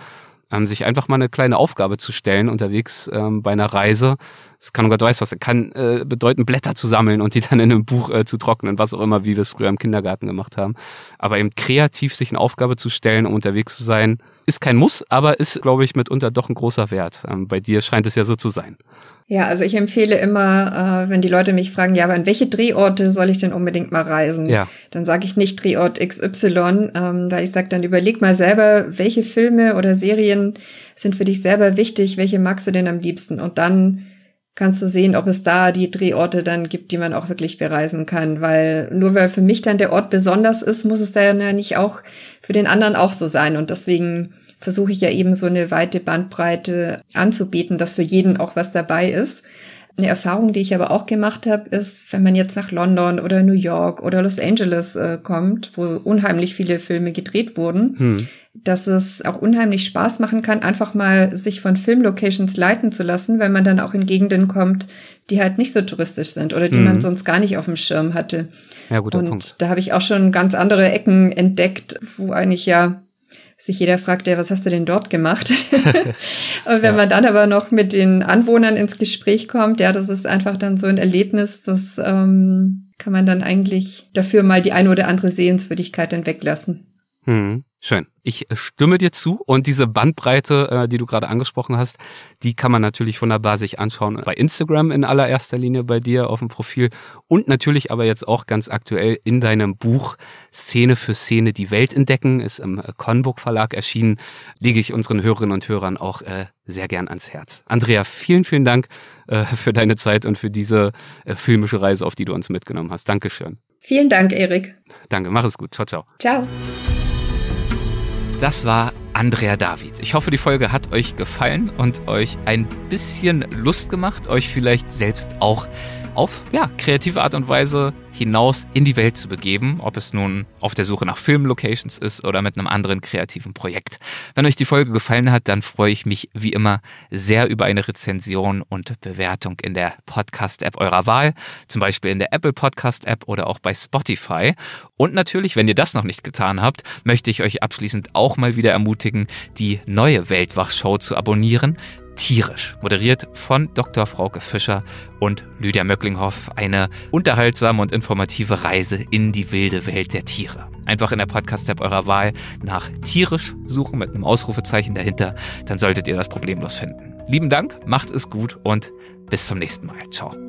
ähm, sich einfach mal eine kleine Aufgabe zu stellen unterwegs ähm, bei einer Reise. Das kann Gott weiß was, kann äh, bedeuten, Blätter zu sammeln und die dann in einem Buch äh, zu trocknen, was auch immer, wie wir es früher im Kindergarten gemacht haben. Aber eben kreativ sich eine Aufgabe zu stellen, um unterwegs zu sein, ist kein Muss, aber ist, glaube ich, mitunter doch ein großer Wert. Ähm, bei dir scheint es ja so zu sein. Ja, also ich empfehle immer, äh, wenn die Leute mich fragen, ja, aber an welche Drehorte soll ich denn unbedingt mal reisen? Ja. Dann sage ich nicht Drehort XY, ähm, weil ich sage, dann überleg mal selber, welche Filme oder Serien sind für dich selber wichtig, welche magst du denn am liebsten? Und dann kannst du sehen, ob es da die Drehorte dann gibt, die man auch wirklich bereisen kann. Weil nur weil für mich dann der Ort besonders ist, muss es dann ja nicht auch für den anderen auch so sein. Und deswegen versuche ich ja eben so eine weite Bandbreite anzubieten, dass für jeden auch was dabei ist. Eine Erfahrung, die ich aber auch gemacht habe, ist, wenn man jetzt nach London oder New York oder Los Angeles äh, kommt, wo unheimlich viele Filme gedreht wurden, hm. dass es auch unheimlich Spaß machen kann, einfach mal sich von Filmlocations leiten zu lassen, wenn man dann auch in Gegenden kommt, die halt nicht so touristisch sind oder die hm. man sonst gar nicht auf dem Schirm hatte. Ja, guter Und Punkt. da habe ich auch schon ganz andere Ecken entdeckt, wo eigentlich ja sich jeder fragt, ja, was hast du denn dort gemacht? und wenn ja. man dann aber noch mit den Anwohnern ins Gespräch kommt, ja, das ist einfach dann so ein Erlebnis, das ähm, kann man dann eigentlich dafür mal die eine oder andere Sehenswürdigkeit dann weglassen. Hm, schön. Ich stimme dir zu und diese Bandbreite, äh, die du gerade angesprochen hast, die kann man natürlich wunderbar sich anschauen bei Instagram in allererster Linie bei dir auf dem Profil und natürlich aber jetzt auch ganz aktuell in deinem Buch Szene für Szene die Welt entdecken, ist im Conbook Verlag erschienen, lege ich unseren Hörerinnen und Hörern auch äh, sehr gern ans Herz. Andrea, vielen, vielen Dank äh, für deine Zeit und für diese filmische Reise, auf die du uns mitgenommen hast. Dankeschön. Vielen Dank, Erik. Danke, mach es gut. Ciao, ciao. Ciao. Das war Andrea David. Ich hoffe, die Folge hat euch gefallen und euch ein bisschen Lust gemacht, euch vielleicht selbst auch auf ja, kreative Art und Weise hinaus in die Welt zu begeben, ob es nun auf der Suche nach Filmlocations ist oder mit einem anderen kreativen Projekt. Wenn euch die Folge gefallen hat, dann freue ich mich wie immer sehr über eine Rezension und Bewertung in der Podcast-App eurer Wahl, zum Beispiel in der Apple Podcast-App oder auch bei Spotify. Und natürlich, wenn ihr das noch nicht getan habt, möchte ich euch abschließend auch mal wieder ermutigen, die neue Weltwach-Show zu abonnieren tierisch, moderiert von Dr. Frauke Fischer und Lydia Möcklinghoff, eine unterhaltsame und informative Reise in die wilde Welt der Tiere. Einfach in der Podcast-App eurer Wahl nach tierisch suchen mit einem Ausrufezeichen dahinter, dann solltet ihr das problemlos finden. Lieben Dank, macht es gut und bis zum nächsten Mal. Ciao.